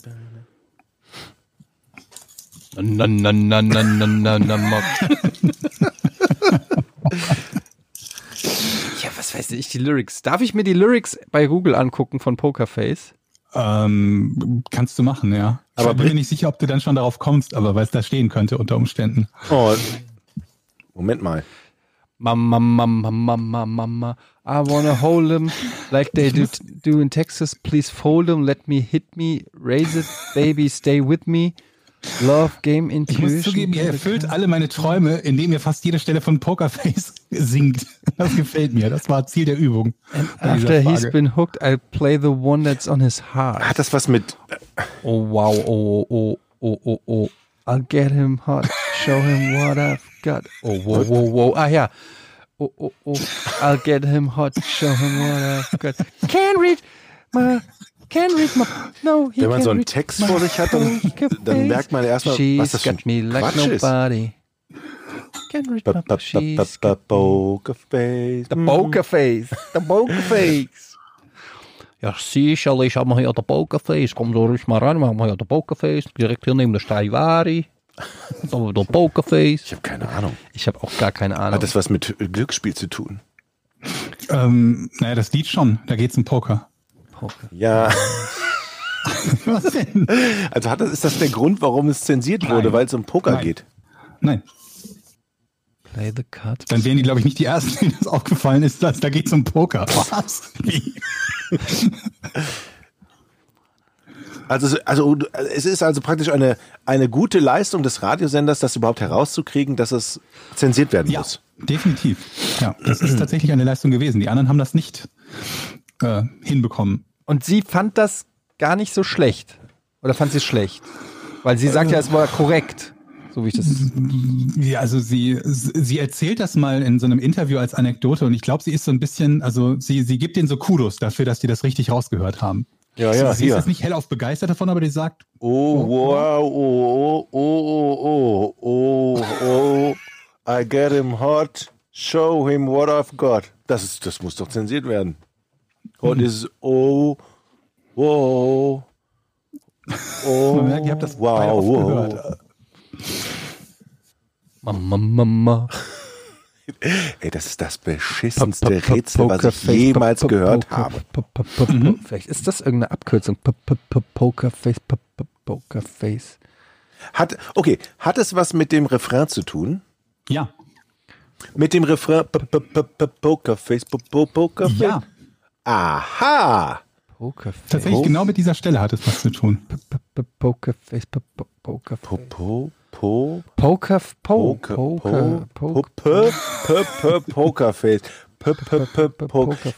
Na, na, na, na, na, na, na. Ja, was weiß ich, die Lyrics. Darf ich mir die Lyrics bei Google angucken von Pokerface? Ähm, kannst du machen, ja. Aber Aber bin mir nicht sicher, ob du dann schon darauf kommst, aber weil es da stehen könnte unter Umständen. Oh. Moment mal. Mama, Mama, Mama, Mama, I wanna hold him like they do, do in Texas. Please fold him, let me hit me, raise it, baby, stay with me. Love, game, Ich intuition. muss zugeben, ihr erfüllt alle meine Träume, indem ihr fast jede Stelle von Pokerface singt. Das gefällt mir. Das war Ziel der Übung. After he's been hooked, I'll play the one that's on his heart. Hat das was mit. Oh wow, oh, oh, oh, oh, oh. I'll get him hot, show him what I've got. Oh, wow, wow, wow. Ah ja. Oh, oh, oh. I'll get him hot, show him what I've got. Can't read my, can't read my, no, he Wenn man so einen read Text vor sich hat, dann, dann merkt man erstmal, She's was das für got me ein like Quatsch ist. nobody. Can't read my, she's got Pokerface. The Pokerface. The Pokerface. Ja, sicherlich haben wir hier den Pokerface. Komm so ruhig mal rein, wir haben hier den Pokerface. Direkt hier neben der Stradivari. So, der Pokerface. Ich habe keine Ahnung. Ich habe auch gar keine Ahnung. Hat das was mit Glücksspiel zu tun? Ähm, naja, das Lied schon. Da geht's um Poker. Ja. Was denn? Also hat das, ist das der Grund, warum es zensiert wurde, weil es um Poker Nein. geht? Nein. Play the card. Dann wären die, glaube ich, nicht die Ersten, denen das aufgefallen ist. Dass, da geht's um Poker. Was? Also, also es ist also praktisch eine, eine gute Leistung des Radiosenders, das überhaupt herauszukriegen, dass es zensiert werden Ja, muss. definitiv. Ja, das ist tatsächlich eine Leistung gewesen. Die anderen haben das nicht äh, hinbekommen. Und sie fand das gar nicht so schlecht. Oder fand sie es schlecht? Weil sie sagt ja, es war korrekt. So wie ich das. Ja, also sie, sie erzählt das mal in so einem Interview als Anekdote und ich glaube, sie ist so ein bisschen, also sie, sie gibt ihnen so Kudos dafür, dass die das richtig rausgehört haben. Ja, sie, ja, sie ist hier. jetzt nicht hellauf begeistert davon, aber die sagt, Oh, wow, oh, oh, oh, oh, oh, oh, I get him hot, show him what I've got. Das, ist, das muss doch zensiert werden. Hot is, oh, wow, oh, man merkt, ihr habt das wow, oft wow. gehört. Mama, Mama. Ey, das ist das beschissenste Rätsel, was ich jemals gehört habe. Vielleicht ist das irgendeine Abkürzung. Pokerface, Pokerface. Hat, okay, hat es was mit dem Refrain zu tun? Ja, Mit dem Refrain, Pokerface, Pokerface? ja, Aha! Pokerface. tatsächlich Oh. genau mit dieser Stelle hat es was zu tun. Pokerface, Pokerface. Po, po, po, Poker, po, Poker, Pokerface.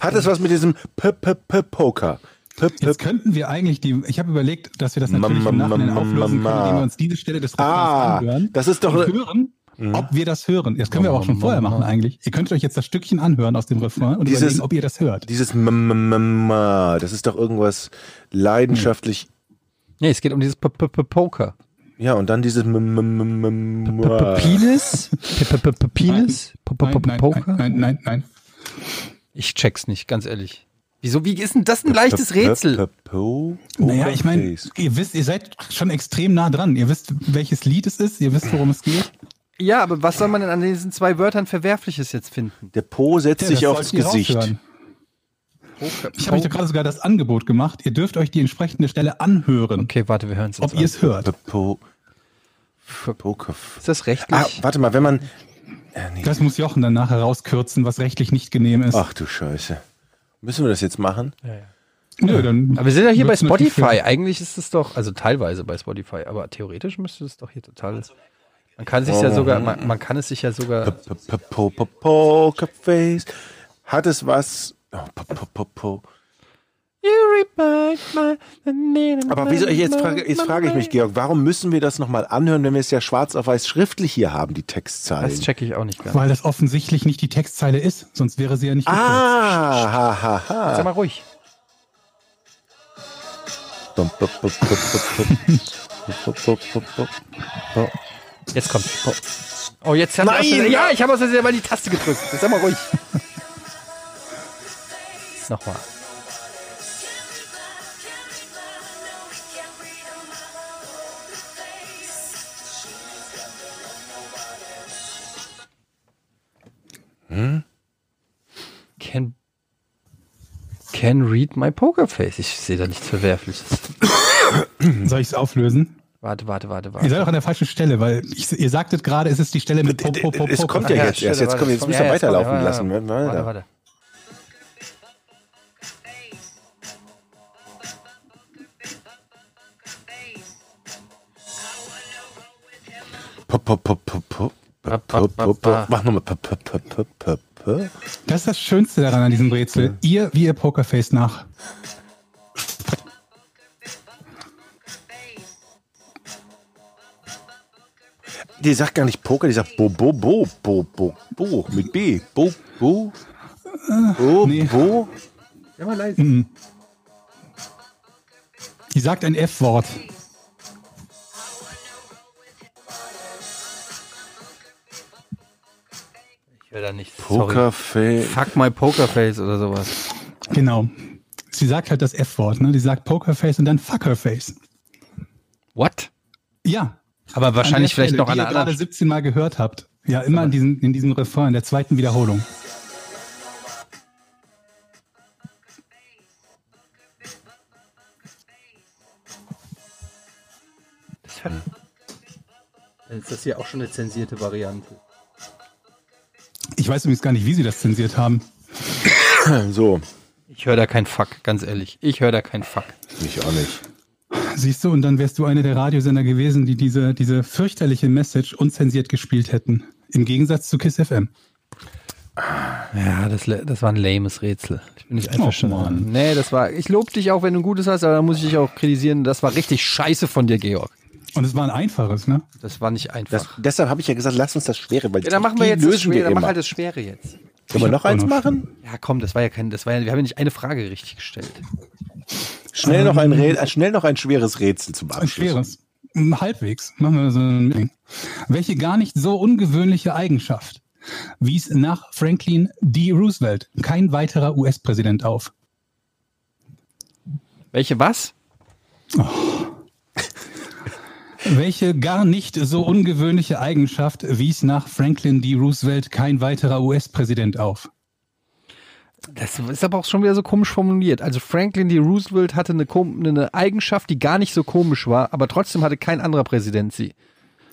Hat es was mit diesem Poker? Jetzt könnten wir eigentlich die, ich habe überlegt, dass wir das natürlich im Nachhinein auflösen können, indem wir uns diese Stelle des Refrains Ah, anhören. das ist doch- und hören, ob wir das hören. Das können wir aber auch schon vorher machen eigentlich. Ihr könnt euch jetzt das Stückchen anhören aus dem Refrain und Dieses- überlegen, ob ihr das hört. dieses m, m, m, m, das ist doch irgendwas leidenschaftlich. Nee, es geht um dieses P- P- P- Poker. Ja, und dann dieses. Penis? Penis? Poker? nein, nein, nein. Ich check's nicht, ganz ehrlich. Wieso, wie ist denn das ein leichtes Rätsel? Naja, ich meine, ihr wisst, ihr seid schon extrem nah dran. Ihr wisst, welches Lied es ist, ihr wisst, worum es geht. Ja, aber was soll man denn an diesen zwei Wörtern Verwerfliches jetzt finden? Der Po setzt Ja, sich das aufs Gesicht. Ich habe euch da gerade sogar das Angebot gemacht. Ihr dürft euch die entsprechende Stelle anhören, Okay, warte, wir hören es ob ihr es hört. Po, Poker. Ist das rechtlich? Ah, warte mal, wenn man. Äh, nee. Das muss Jochen dann nachher rauskürzen, was rechtlich nicht genehm ist. Ach du Scheiße. Müssen wir das jetzt machen? Nö, dann aber wir sind ja hier bei Spotify. Eigentlich ist es doch, also teilweise bei Spotify, aber theoretisch müsste es doch hier total. Man kann sich ja sogar, man, man kann es sich ja sogar. Pokerface. Hat es was. Oh. Aber wieso, jetzt frage, jetzt frage ich mich, Georg, warum müssen wir das nochmal anhören, wenn wir es ja schwarz auf weiß schriftlich hier haben, die Textzeilen? Das checke ich auch nicht ganz. Weil das offensichtlich nicht die Textzeile ist, sonst wäre sie ja nicht. Ah, ha, ha, Sag ha. mal ruhig. Jetzt kommt. Oh. oh, jetzt haben Nein, ja, ich habe aus Versehen mal die Taste gedrückt. Jetzt sag mal ruhig. Nochmal. Hm? Can, can read my poker face. Ich sehe da nichts Verwerfliches. Soll ich es auflösen? Warte, warte, warte, warte. Ihr seid doch an der falschen Stelle, weil ich, ihr sagtet gerade, es ist die Stelle mit Pop, Pop, Pop. Es kommt ja jetzt erst. Jetzt, komm, jetzt müsst ihr weiterlaufen lassen. Warte, warte. Pop, pop, pop, pop, pop. Mach nochmal. Das ist das Schönste daran an diesem Rätsel. Ihr, wie ihr Pokerface nach. Die sagt gar nicht Poker, die sagt Bo, Bo, Bo, Bo, Bo, Bo, mit B. Bo, Bo, Bo, nee. Bo. Die sagt ein F-Wort. Ich will da nicht. Pokerface. Fuck my Pokerface oder sowas. Genau. Sie sagt halt das F-Wort, ne? Die sagt Pokerface und dann Fuckerface. What? Ja. Aber wahrscheinlich An der vielleicht Stelle, noch an die ihr einer gerade anderen. 17 Mal gehört habt. Ja, immer in diesem, in diesem Refrain, in der zweiten Wiederholung. Dann ist das hier auch schon eine zensierte Variante. Ich weiß übrigens gar nicht, wie sie das zensiert haben. So, Ich höre da kein Fuck, ganz ehrlich. Ich höre da kein Fuck. ich auch nicht. Siehst du, und dann wärst du einer der Radiosender gewesen, die diese, diese fürchterliche Message unzensiert gespielt hätten. Im Gegensatz zu KISS FM. Ja, das, das war ein lames Rätsel. Ich bin nicht einverstanden. Mann. nee, das war. Ich lobe dich auch, wenn du ein Gutes hast, aber dann muss ich dich auch kritisieren. Das war richtig scheiße von dir, Georg. Und es war ein einfaches, ne? Das war nicht Das, einfach. deshalb habe ich ja gesagt, lass uns das Schwere, weil ja, dann machen die wir jetzt das lösen wir Schwere. Dann mach halt das Schwere jetzt. Können wir noch eins noch machen? Ja, komm, das war ja kein, das war ja, wir haben ja nicht eine Frage richtig gestellt. Schnell noch ein, Rä- äh, schnell noch ein schweres Rätsel zum Ein Abschluss. schweres. Hm, Halbwegs. Machen wir so ein Ding. Welche gar nicht so ungewöhnliche Eigenschaft wies nach Franklin D. Roosevelt kein weiterer US-Präsident auf? Welche was? Welche gar nicht so ungewöhnliche Eigenschaft wies nach Franklin D. Roosevelt kein weiterer US-Präsident auf? Das ist aber auch schon wieder so komisch formuliert. Also Franklin D. Roosevelt hatte eine, eine Eigenschaft, die gar nicht so komisch war, aber trotzdem hatte kein anderer Präsident sie.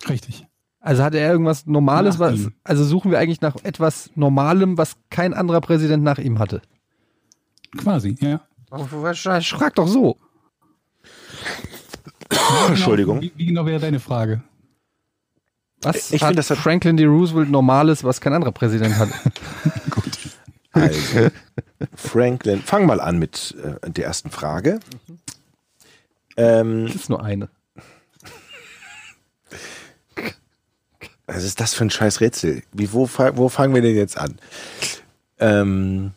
Richtig. Also hatte er irgendwas Normales, Nach was, ihm. also suchen wir eigentlich nach etwas Normalem, was kein anderer Präsident nach ihm hatte. Quasi, ja. Frag doch so. Entschuldigung. Wie, wie genau wäre deine Frage? Was Ich hat, find, das hat- Franklin D. Roosevelt Normales, was kein anderer Präsident hatte? Also, Franklin, fang mal an mit äh, der ersten Frage. Ähm, Das ist nur eine. was ist das für ein scheiß Rätsel? Wie, wo, wo fangen wir denn jetzt an? Ähm,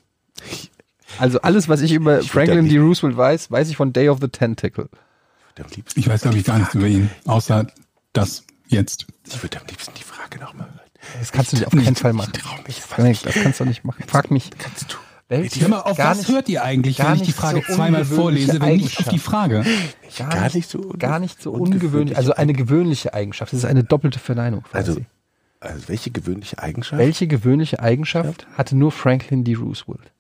Also alles, was ich über Ich Franklin D. Roosevelt weiß, weiß ich von Day of the Tentacle. Ich weiß, glaube ich, gar nichts über ihn, außer das jetzt. ich würde am liebsten die Frage nochmal hören. Das kannst du dir auf keinen Fall machen. mich Nee, das kannst du nicht machen. Frag mich. Kannst du? Welche mal, auf gar was nicht, hört ihr eigentlich, wenn ich die Frage so zweimal vorlese, wenn nicht auf die. Frage? gar, Gar nicht, so gar nicht so ungewöhnlich. Also eine gewöhnliche Eigenschaft. Das ist eine doppelte Verneinung. quasi. Also, also welche gewöhnliche Eigenschaft? Welche gewöhnliche Eigenschaft hatte nur Franklin D. Roosevelt?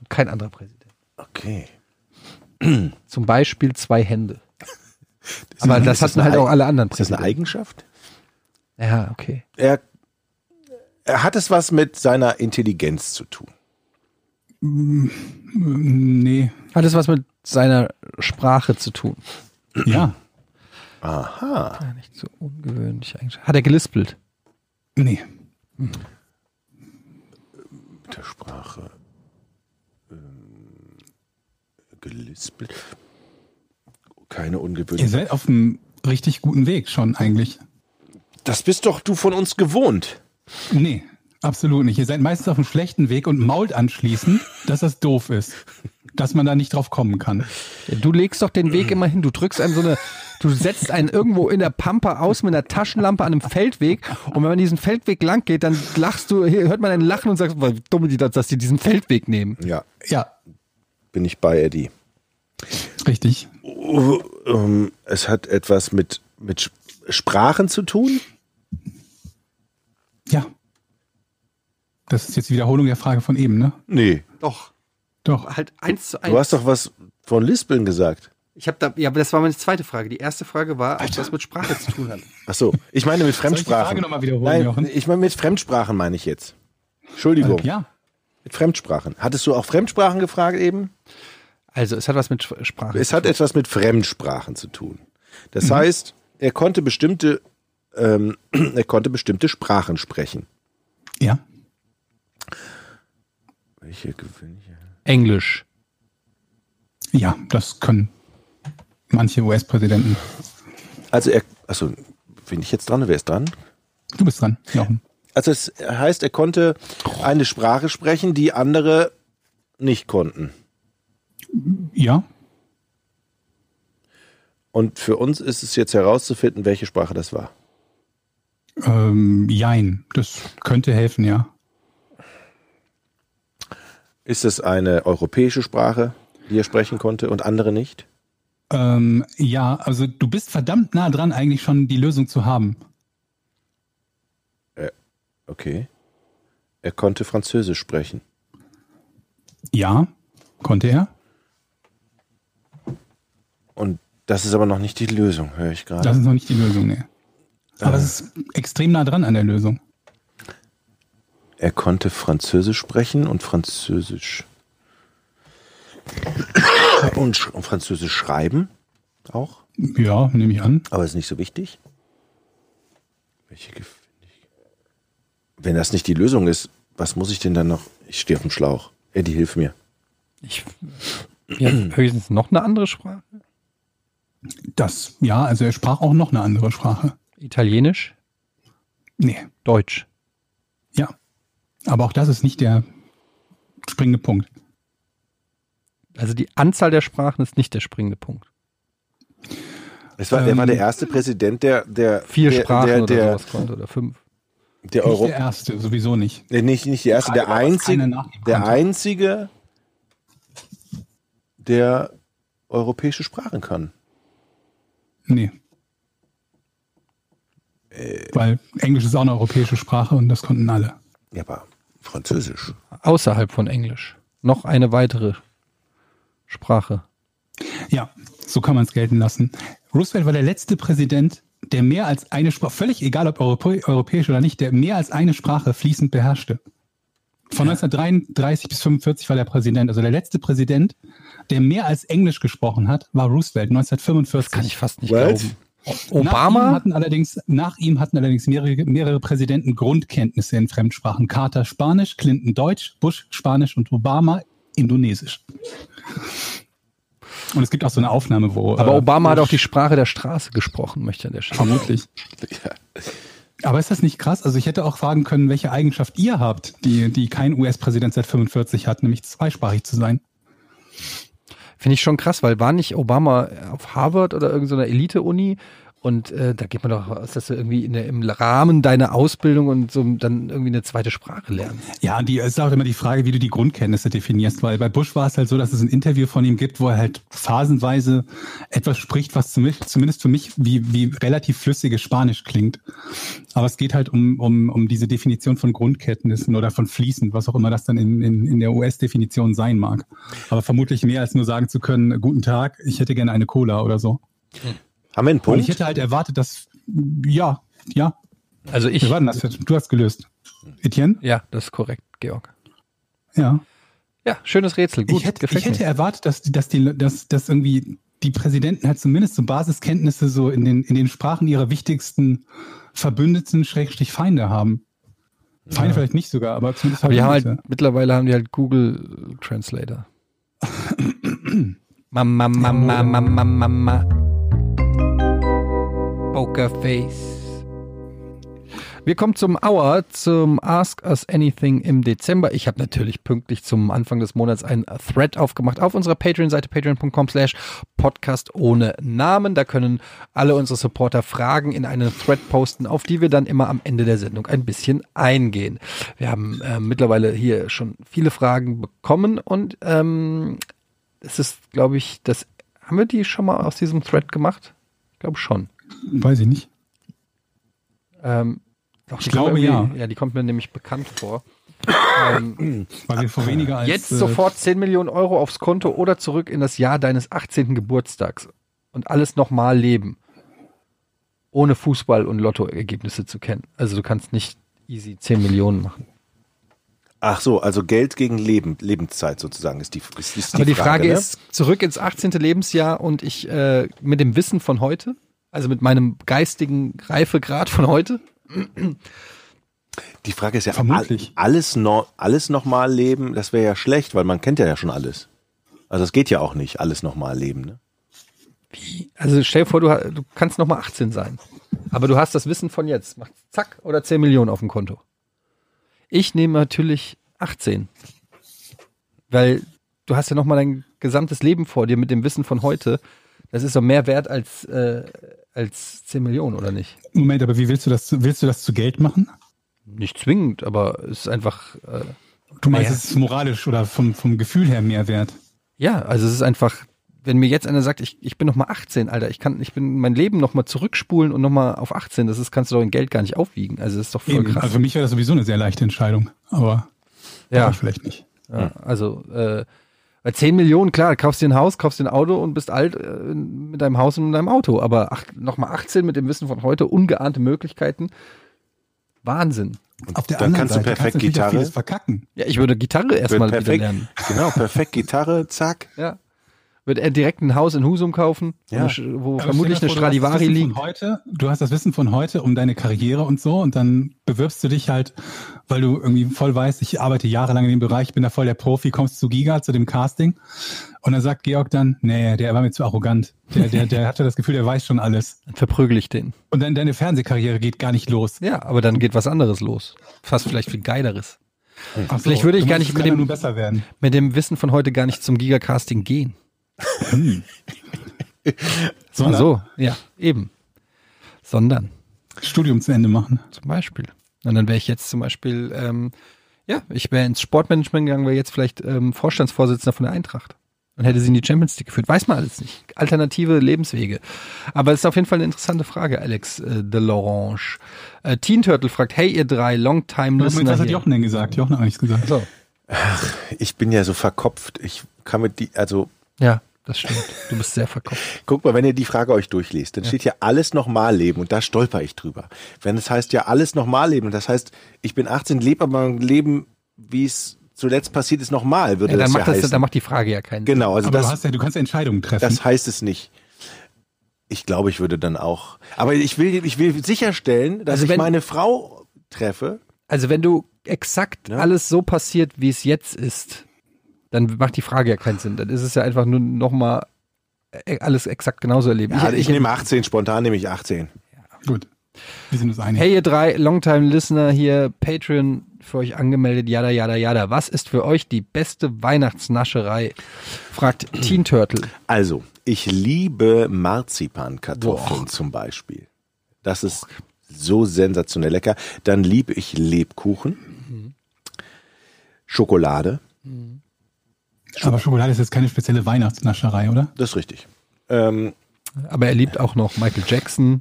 Und kein anderer Präsident. Okay. Zum Beispiel zwei Hände. Ist Aber das hatten halt auch alle anderen Ist das eine Präsidenten. Eigenschaft? Ja, okay. Er, er hat es was mit seiner Intelligenz zu tun. Nee, Hat es was mit seiner Sprache zu tun? ja, Aha. Ja, nicht so ungewöhnlich eigentlich. Hat er gelispelt? nee. Mit der Sprache. Ähm, gelispelt. Keine Ihr ungewöhnliche. seid auf einem richtig guten Weg schon eigentlich. Das bist doch du von uns gewohnt. Nee, absolut nicht. Ihr seid meistens auf einem schlechten Weg und mault anschließend, dass das doof ist. Dass man da nicht drauf kommen kann. Ja, du legst doch den Weg immer hin. Du drückst einen so eine, du setzt einen irgendwo in der Pampa aus mit einer Taschenlampe an einem Feldweg. Und wenn man diesen Feldweg lang geht, dann lachst du, hört man ein Lachen und sagst, wie dumm die das, dass die diesen Feldweg nehmen. Ja, Ja, bin ich bei Eddie. richtig. Oh, ähm, es hat etwas mit, mit Sp- Sprachen zu tun. Das ist jetzt die Wiederholung der Frage von eben, ne? Nee. Doch. Doch. Halt eins zu Du hast doch was von Lispeln gesagt. Ich habe da, ja, aber das war meine zweite Frage. Die erste Frage war, ob das mit Sprache zu tun hat. Ach so. Ich meine mit Soll ich die Fremdsprachen. Frage nochmal wiederholen, Nein, Jochen? ich meine mit Fremdsprachen meine ich jetzt. Entschuldigung. Ja. Mit Fremdsprachen. Hattest du auch Fremdsprachen gefragt eben? Also, es hat was mit Sch- Sprache Es zu hat tun. etwas mit Fremdsprachen zu tun. Das heißt, er konnte bestimmte, ähm, er konnte bestimmte Sprachen sprechen. Ja. Welche gewöhnliche? Englisch. Ja, das können manche US-Präsidenten. Also er, also bin ich jetzt dran? Wer ist dran? Du bist dran, Jochen. Also es heißt, er konnte eine Sprache sprechen, die andere nicht konnten. Ja. Und für uns ist es jetzt herauszufinden, welche Sprache das war. Ähm, jein. Das könnte helfen, ja. Ist es eine europäische Sprache, die er sprechen konnte und andere nicht? Ähm, ja, also du bist verdammt nah dran, eigentlich schon die Lösung zu haben. Okay. Er konnte Französisch sprechen. Ja, konnte er. Und das ist aber noch nicht die Lösung, höre ich gerade. Das ist noch nicht die Lösung, nee. Aber es ist extrem nah dran an der Lösung. Er konnte Französisch sprechen und Französisch und, sch- und Französisch schreiben auch, Ja, nehme ich an. aber ist nicht so wichtig. Welche Gefälligkeit? Wenn das nicht die Lösung ist, was muss ich denn dann noch? Ich stehe auf dem Schlauch. Eddie, hilf mir. Ich, ja, höchstens noch eine andere Sprache. Das, ja, also er sprach auch noch eine andere Sprache. Italienisch, Nee, Deutsch. ja. Aber auch das ist nicht der springende Punkt. Also die Anzahl der Sprachen ist nicht der springende Punkt. Es war, der war Ähm, der erste Präsident, der, der, Vier der, Sprachen der, oder der, sowas konnte oder fünf. der Nicht Euro, der erste, sowieso nicht. Nee, nicht, nicht der erste, der einzige, der einzige, der europäische Sprachen kann. Nee. Weil Englisch ist auch eine europäische Sprache und das konnten alle. Ja, aber Französisch. Außerhalb von Englisch. Noch eine weitere Sprache. Ja, so kann man es gelten lassen. Roosevelt war der letzte Präsident, der mehr als eine Sprache, völlig egal ob Europä europäisch oder nicht, der mehr als eine Sprache fließend beherrschte. Von 1933 bis 45 war der Präsident. Also der letzte Präsident, der mehr als Englisch gesprochen hat, war Roosevelt 1945. Kann ich fast nicht What? glauben. Nach ihm Obama? hatten allerdings, nach ihm hatten allerdings mehrere, mehrere Präsidenten Grundkenntnisse in Fremdsprachen. Carter Spanisch, Clinton Deutsch, Bush Spanisch und Obama Indonesisch. Und es gibt auch so eine Aufnahme, wo. Aber äh, Obama hat Bush- auch die Sprache der Straße gesprochen, möchte an der Stelle. Vermutlich. Ja. Aber ist das nicht krass? Also ich hätte auch fragen können, welche Eigenschaft ihr habt, die, die kein US-Präsident seit 45 hat, nämlich zweisprachig zu sein. Finde ich schon krass, weil war nicht Obama auf Harvard oder irgendeiner Elite-Uni und äh, da geht man doch aus, dass du irgendwie der, im Rahmen deiner Ausbildung und so dann irgendwie eine zweite Sprache lernst. Ja, die es ist auch immer die Frage, wie du die Grundkenntnisse definierst, weil bei Bush war es halt so, dass es ein Interview von ihm gibt, wo er halt phasenweise etwas spricht, was zumindest, für mich wie, wie relativ flüssiges Spanisch klingt. Aber es geht halt um, um, um diese Definition von Grundkenntnissen oder von fließend, was auch immer das dann in, in, in der US-Definition sein mag. Aber vermutlich mehr als nur sagen zu können, guten Tag, ich hätte gerne eine Cola oder so. Haben wir einen Und Punkt? ich hätte halt erwartet, dass, ja, ja, Also ich, wir warten das jetzt. Du hast gelöst. Etienne? ja, das ist korrekt, Georg. Ja. Ja, schönes Rätsel, gut, ich hätte, ich hätte erwartet, dass, die- dass, die, dass, dass irgendwie die Präsidenten halt zumindest so Basiskenntnisse so in den, in den Sprachen ihrer wichtigsten Verbündeten, Schrägstrich Feinde haben. Feinde vielleicht nicht sogar, aber zumindest Aber die haben halt, mittlerweile haben die halt Google Translator. Mama, Mama, Mama, Mama. Pokerface. Wir kommen zum Hour, zum Ask Us Anything im Dezember. Ich habe natürlich pünktlich zum Anfang des Monats einen Thread aufgemacht auf unserer Patreon-Seite patreon.com slash podcast ohne Namen. Da können alle unsere Supporter Fragen in einen Thread posten, auf die wir dann immer am Ende der Sendung ein bisschen eingehen. Wir haben äh, mittlerweile hier schon viele Fragen bekommen und ähm, es ist, glaube ich, das haben wir die schon mal aus diesem Thread gemacht? Ich glaube schon. Weiß ich nicht. Ähm, doch, Ich die kommt glaube, ja. Ja, die kommt mir nämlich bekannt vor. ähm, Weil wir vor weniger als. jetzt äh, sofort 10 Millionen Euro aufs Konto oder zurück in das Jahr deines 18. Geburtstags und alles nochmal leben. Ohne Fußball- und Lottoergebnisse zu kennen. Also du kannst nicht easy 10 Millionen machen. Ach so, also Geld gegen Leben, Lebenszeit sozusagen ist die, ist, ist Aber die Frage, ne? ist, zurück ins 18. Lebensjahr und ich äh, mit dem Wissen von heute, also mit meinem geistigen Reifegrad von heute, Die Frage ist ja, Vermutlich. all- alles, no, alles nochmal leben, das wäre ja schlecht, weil man kennt ja, ja schon alles. Also es geht ja auch nicht, alles nochmal leben. Ne? Also stell dir vor, du, du kannst noch mal 18 sein. Aber du hast das Wissen von jetzt. Mach zack oder 10 Millionen auf dem Konto. Ich nehme natürlich 18. Weil du hast ja noch mal dein gesamtes Leben vor dir mit dem Wissen von heute. Das ist doch mehr wert als, äh, als 10 Millionen, oder nicht? Moment, aber wie willst du das, zu- willst du das zu Geld machen? Nicht zwingend, aber es ist einfach, äh, Du meinst, Naja. es ist moralisch oder vom, vom Gefühl her mehr wert? ja, also es ist einfach, wenn mir jetzt einer sagt, ich, ich bin noch mal 18, Alter, ich kann, ich bin mein Leben noch mal zurückspulen und noch mal auf 18, das ist, kannst du doch in Geld gar nicht aufwiegen. Also das ist doch voll Eben. krass. Also für mich wäre das sowieso eine sehr leichte Entscheidung, aber ja. ich vielleicht nicht. Ja, also äh, bei 10 Millionen, klar, kaufst dir ein Haus, kaufst dir ein Auto und bist alt äh, mit deinem Haus und mit deinem Auto. Aber ach, nochmal 18 mit dem Wissen von heute, ungeahnte Möglichkeiten. Wahnsinn. Auf der dann anderen kannst du Seite perfekt kannst Gitarre. vieles verkacken. Ja, ich würde Gitarre erstmal wieder lernen. genau, perfekt Gitarre, zack. Ja. Wird er direkt ein Haus in Husum kaufen, wo Ja. wo Aber vermutlich eine vor, du Stradivari Wissen liegt. Heute, du hast das Wissen von heute um deine Karriere und so und dann bewirbst du dich halt, weil du irgendwie voll weißt, ich arbeite jahrelang in dem Bereich, bin da voll der Profi, kommst zu Giga, zu dem Casting und dann sagt Georg dann, nee, der war mir zu arrogant. Der, der, der hatte das Gefühl, der weiß schon alles. Dann verprügel ich den. Und dann deine Fernsehkarriere geht gar nicht los. Ja, aber dann geht was anderes los. Fast vielleicht viel geileres. Ach so, Vielleicht würde ich du gar nicht mit dem- nur besser werden. Mit dem Wissen von heute gar nicht zum Gigacasting gehen. Sondern so, ja, eben. Sondern Studium zu Ende machen. zum Beispiel. Und dann wäre ich jetzt zum Beispiel, ähm, ja, ich wäre ins Sportmanagement gegangen, wäre jetzt vielleicht ähm, Vorstandsvorsitzender von der Eintracht. Und hätte sie in die Champions League geführt. Weiß man alles nicht. Alternative Lebenswege. Aber es ist auf jeden Fall eine interessante Frage, Alex äh, de Lorange. Äh, Teen Turtle fragt, hey ihr drei Longtime Moment, Listener was hat. Jochen denn gesagt? Jochen hat nichts gesagt. So, Ich bin ja so verkopft. Ich kann mit die, also ja, das stimmt. Du bist sehr verkopft. Guck mal, wenn ihr die Frage euch durchliest, dann steht ja alles nochmal leben und da stolper ich drüber. Wenn es heißt ja alles nochmal leben, das heißt, ich bin 18, lebe aber mein Leben, wie es zuletzt passiert ist, nochmal, würde Ja, dann, das ja macht das, heißen. dann macht die Frage ja keinen Sinn. genau, also Aber du, das, hast ja, du kannst ja Entscheidungen treffen. das heißt es nicht. Ich glaube, ich würde dann auch. Aber ich will, ich will sicherstellen, dass Also ich wenn- meine Frau treffe. Also wenn du exakt Ja. alles so passiert, wie es jetzt ist, dann macht die Frage ja keinen Sinn. Dann ist es ja einfach nur nochmal alles exakt genauso erleben. Ja, ich, nehme 18, spontan nehme ich 18. Gut. Wir sind uns einig. Hey ihr drei Longtime Listener hier, Patreon für euch angemeldet, jada jada jada. Was ist für euch die beste Weihnachtsnascherei? Fragt Teen Turtle. Also, ich liebe Marzipankartoffeln zum Beispiel. Das ist so sensationell lecker. Dann liebe ich Lebkuchen, Schokolade, Aber Schokolade ist jetzt keine spezielle Weihnachtsnascherei, oder? das ist richtig. Ähm, Aber er liebt auch noch Michael Jackson,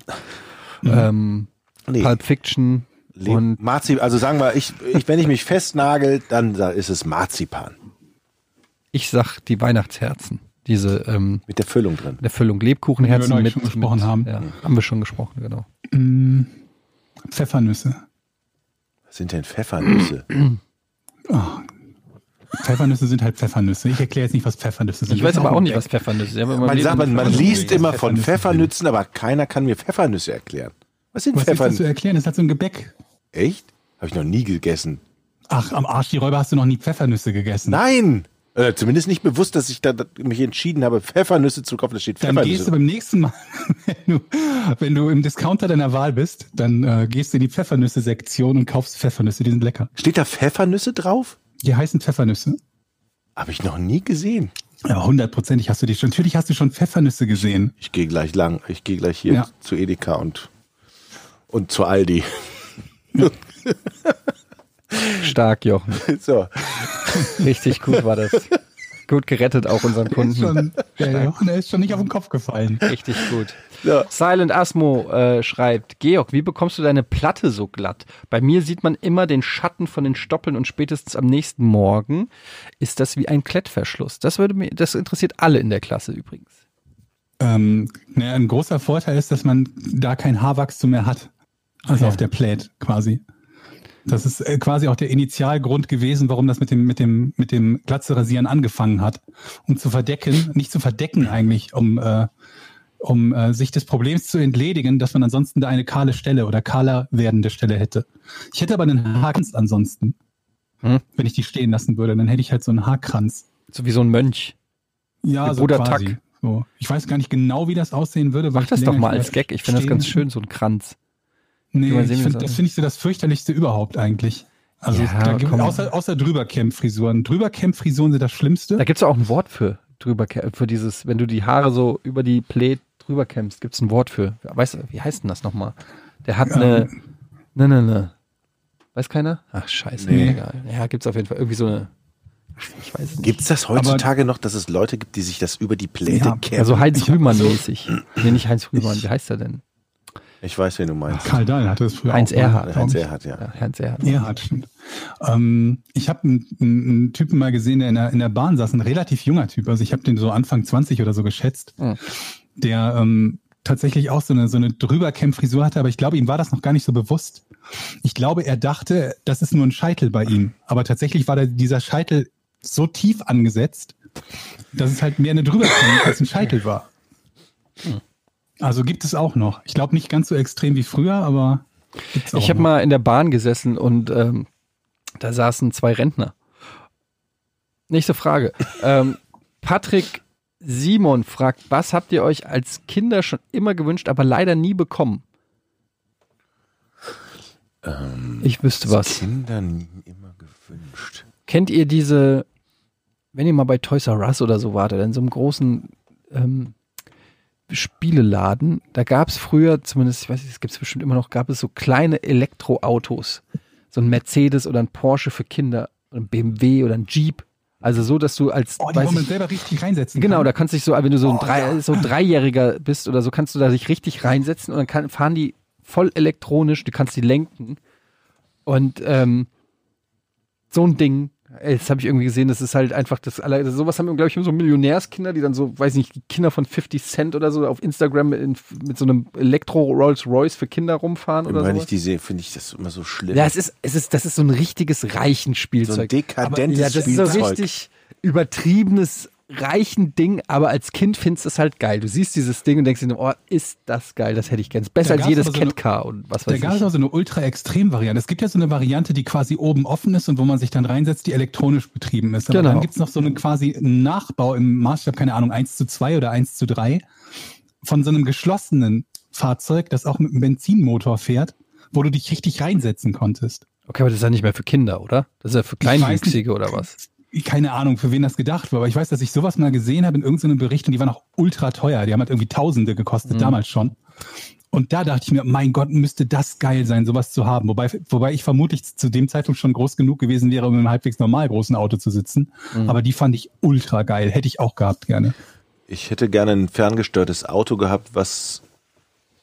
ähm, nee, Pulp Fiction Le und Marzi also sagen wir, ich, ich, wenn ich mich festnagel, dann da ist es Marzipan ich sag die Weihnachtsherzen. Diese ähm, mit der Füllung drin. der Füllung Lebkuchenherzen wir mit, schon gesprochen mit, haben. Ja, haben wir schon gesprochen, genau. Mm, Pfeffernüsse. Was sind denn Pfeffernüsse? Pfeffernüsse sind halt Pfeffernüsse. Ich erkläre jetzt nicht, was Pfeffernüsse sind. Ich weiß aber auch nicht, was Pfeffernüsse sind. Man, sagt, man, man liest immer von Pfeffernüsse Pfeffernüssen, aber keiner kann mir Pfeffernüsse erklären. Was sind Was ist das zu Pfeffernüsse? erklären? Das ist halt so ein Gebäck. Echt? Habe ich noch nie gegessen. Ach, am Arsch die Räuber hast du noch nie Pfeffernüsse gegessen. Nein! Äh, zumindest nicht bewusst, dass ich da da mich entschieden habe, Pfeffernüsse zu kaufen. Da steht Dann gehst du Pfeffernüsse. beim nächsten Mal, wenn du, wenn du im Discounter deiner Wahl bist, dann äh, gehst du in die Pfeffernüsse-Sektion und kaufst Pfeffernüsse. Die sind lecker. Steht da Pfeffernüsse drauf? Die heißen Pfeffernüsse. Habe ich noch nie gesehen. Ja, hundertprozentig hast du die schon. Natürlich hast du schon Pfeffernüsse gesehen. Ich gehe gleich lang. Ich gehe gleich hier Ja. zu Edeka und, und zu Aldi. Stark, Jochen. so. Richtig gut war das. Gut gerettet auch unseren Ist Kunden. schon, der Jochen, der ist schon nicht auf den Kopf gefallen. Richtig gut. Ja. Silent Asmo äh, schreibt, Georg, wie bekommst du deine Platte so glatt? Bei mir sieht man immer den Schatten von den Stoppeln und spätestens am nächsten Morgen ist das wie ein Klettverschluss. Das würde mir, das interessiert alle in der Klasse übrigens. Ähm, naja, ein großer Vorteil ist, dass man da kein Haarwachstum mehr hat. Also Ja. auf der Plate quasi. Das ist äh, quasi auch der Initialgrund gewesen, warum das mit dem, mit dem, mit dem Glatze rasieren angefangen hat. Um zu verdecken, nicht zu verdecken eigentlich, um, äh, um äh, sich des Problems zu entledigen, dass man ansonsten da eine kahle Stelle oder kahler werdende Stelle hätte. Ich hätte aber einen Haarkranz ansonsten. Hm. Wenn ich die stehen lassen würde, dann hätte ich halt so einen Haarkranz. So wie so ein Mönch. Ja, Wie so Bruder quasi. Tack. So. Ich weiß gar nicht genau, wie das aussehen würde. Mach das doch mal als Gag. Ich finde das ganz schön, so ein Kranz. Nee, sehen, ich find, das finde ich so das fürchterlichste überhaupt eigentlich. Also Ja, da gibt, außer, außer Drüberkämm-Frisuren. Drüberkämm-Frisuren sind das Schlimmste. Da gibt's auch ein Wort für drüber, für dieses, wenn du die Haare so über die Plate drüber kämmst, gibt's ein Wort für. Weißt du, wie heißt denn das nochmal? Der hat eine, ne, ne, ne. Weiß keiner? Ach, scheiße, Nee. egal. Ja, gibt's auf jeden Fall irgendwie so eine, ich weiß es nicht. Gibt es das heutzutage noch, dass es Leute gibt, die sich das über die Pläte Ja, kämmen? Also Heinz Ich hab Rühmann so- mäßig. Nee, nicht Heinz Rühmann, wie heißt er denn? ich weiß, wen du meinst. Karl Dahl hatte das früher Heinz auch Erhardt. glaub Heinz ich. Erhardt, ja. Ja, Heinz. Erhardt, stimmt. Ähm, ich habe einen, einen einen Typen mal gesehen, der in der, in der Bahn saß, ein relativ junger Typ. Also ich habe den so Anfang 20 oder so geschätzt, Hm. Der ähm, tatsächlich auch so eine, so eine Drüberkämm-Frisur hatte, aber ich glaube, ihm war das noch gar nicht so bewusst. Ich glaube, er dachte, das ist nur ein Scheitel bei ihm. Aber tatsächlich war da dieser Scheitel so tief angesetzt, dass es halt mehr eine Drüberziehung als ein Scheitel war. Also gibt es auch noch. Ich glaube nicht ganz so extrem wie früher, aber gibt's auch Ich habe mal in der Bahn gesessen und ähm, da saßen zwei Rentner. Nächste Frage. ähm, Patrick Simon fragt, was habt ihr euch als Kinder schon immer gewünscht, aber leider nie bekommen? ich wüsste was. Kindern immer gewünscht. Kennt ihr diese, wenn ihr mal bei Toys R Us oder so wart, oder in so einem großen ähm, Spieleladen, da gab es früher, zumindest, ich weiß nicht, das gibt es bestimmt immer noch, gab es so kleine Elektroautos. So ein Mercedes oder ein Porsche für Kinder, oder ein BMW oder ein Jeep. Also so, dass du als, Oh, die, weiß ich, selber richtig reinsetzen Genau, kann. da kannst du dich so, wenn du so ein, Oh, Drei, ja. so Dreijähriger bist oder so, kannst du da dich richtig reinsetzen und dann kann, fahren die voll elektronisch, du kannst die lenken. Und ähm, so ein Ding, das habe ich irgendwie gesehen, das ist halt einfach das aller, sowas haben, glaube ich, so Millionärskinder, die dann so, weiß nicht, Kinder von 50 Cent oder so auf Instagram in, mit so einem Elektro-Rolls-Royce für Kinder rumfahren oder Immer wenn so. ich die sehe, finde ich das immer so schlimm. Ja, es ist, es ist, das ist so ein richtiges reichen so ein dekadentes Ja, das ist Spielzeug. so richtig übertriebenes, reichen Ding, aber als Kind findest du es halt geil. Du siehst dieses Ding und denkst dir, oh, ist das geil, das hätte ich gern. Besser Da als jedes aber so eine- Catcar und was Da weiß gab es ich. auch so eine ultra-extrem-Variante. Es gibt ja so eine Variante, die quasi oben offen ist und wo man sich dann reinsetzt, die elektronisch betrieben ist. Aber Genau. dann gibt es noch so einen quasi Nachbau im Maßstab, keine Ahnung, 1 zu 2 oder 1 zu 3 von so einem geschlossenen Fahrzeug, das auch mit einem Benzinmotor fährt, wo du dich richtig reinsetzen konntest. Okay, aber das ist ja nicht mehr für Kinder, oder? Das ist ja für Kleinwüchsige oder was? Keine Ahnung, für wen das gedacht war, aber ich weiß, dass ich sowas mal gesehen habe in irgendeinem Bericht und die waren auch ultra teuer. Die haben halt irgendwie Tausende gekostet, Mhm. damals schon. Und da dachte ich mir, mein Gott, müsste das geil sein, sowas zu haben. Wobei, wobei ich vermutlich zu dem Zeitpunkt schon groß genug gewesen wäre, um in einem halbwegs normal großen Auto zu sitzen. Mhm. Aber die fand ich ultra geil. Hätte ich auch gehabt gerne. Ich hätte gerne ein ferngesteuertes Auto gehabt, was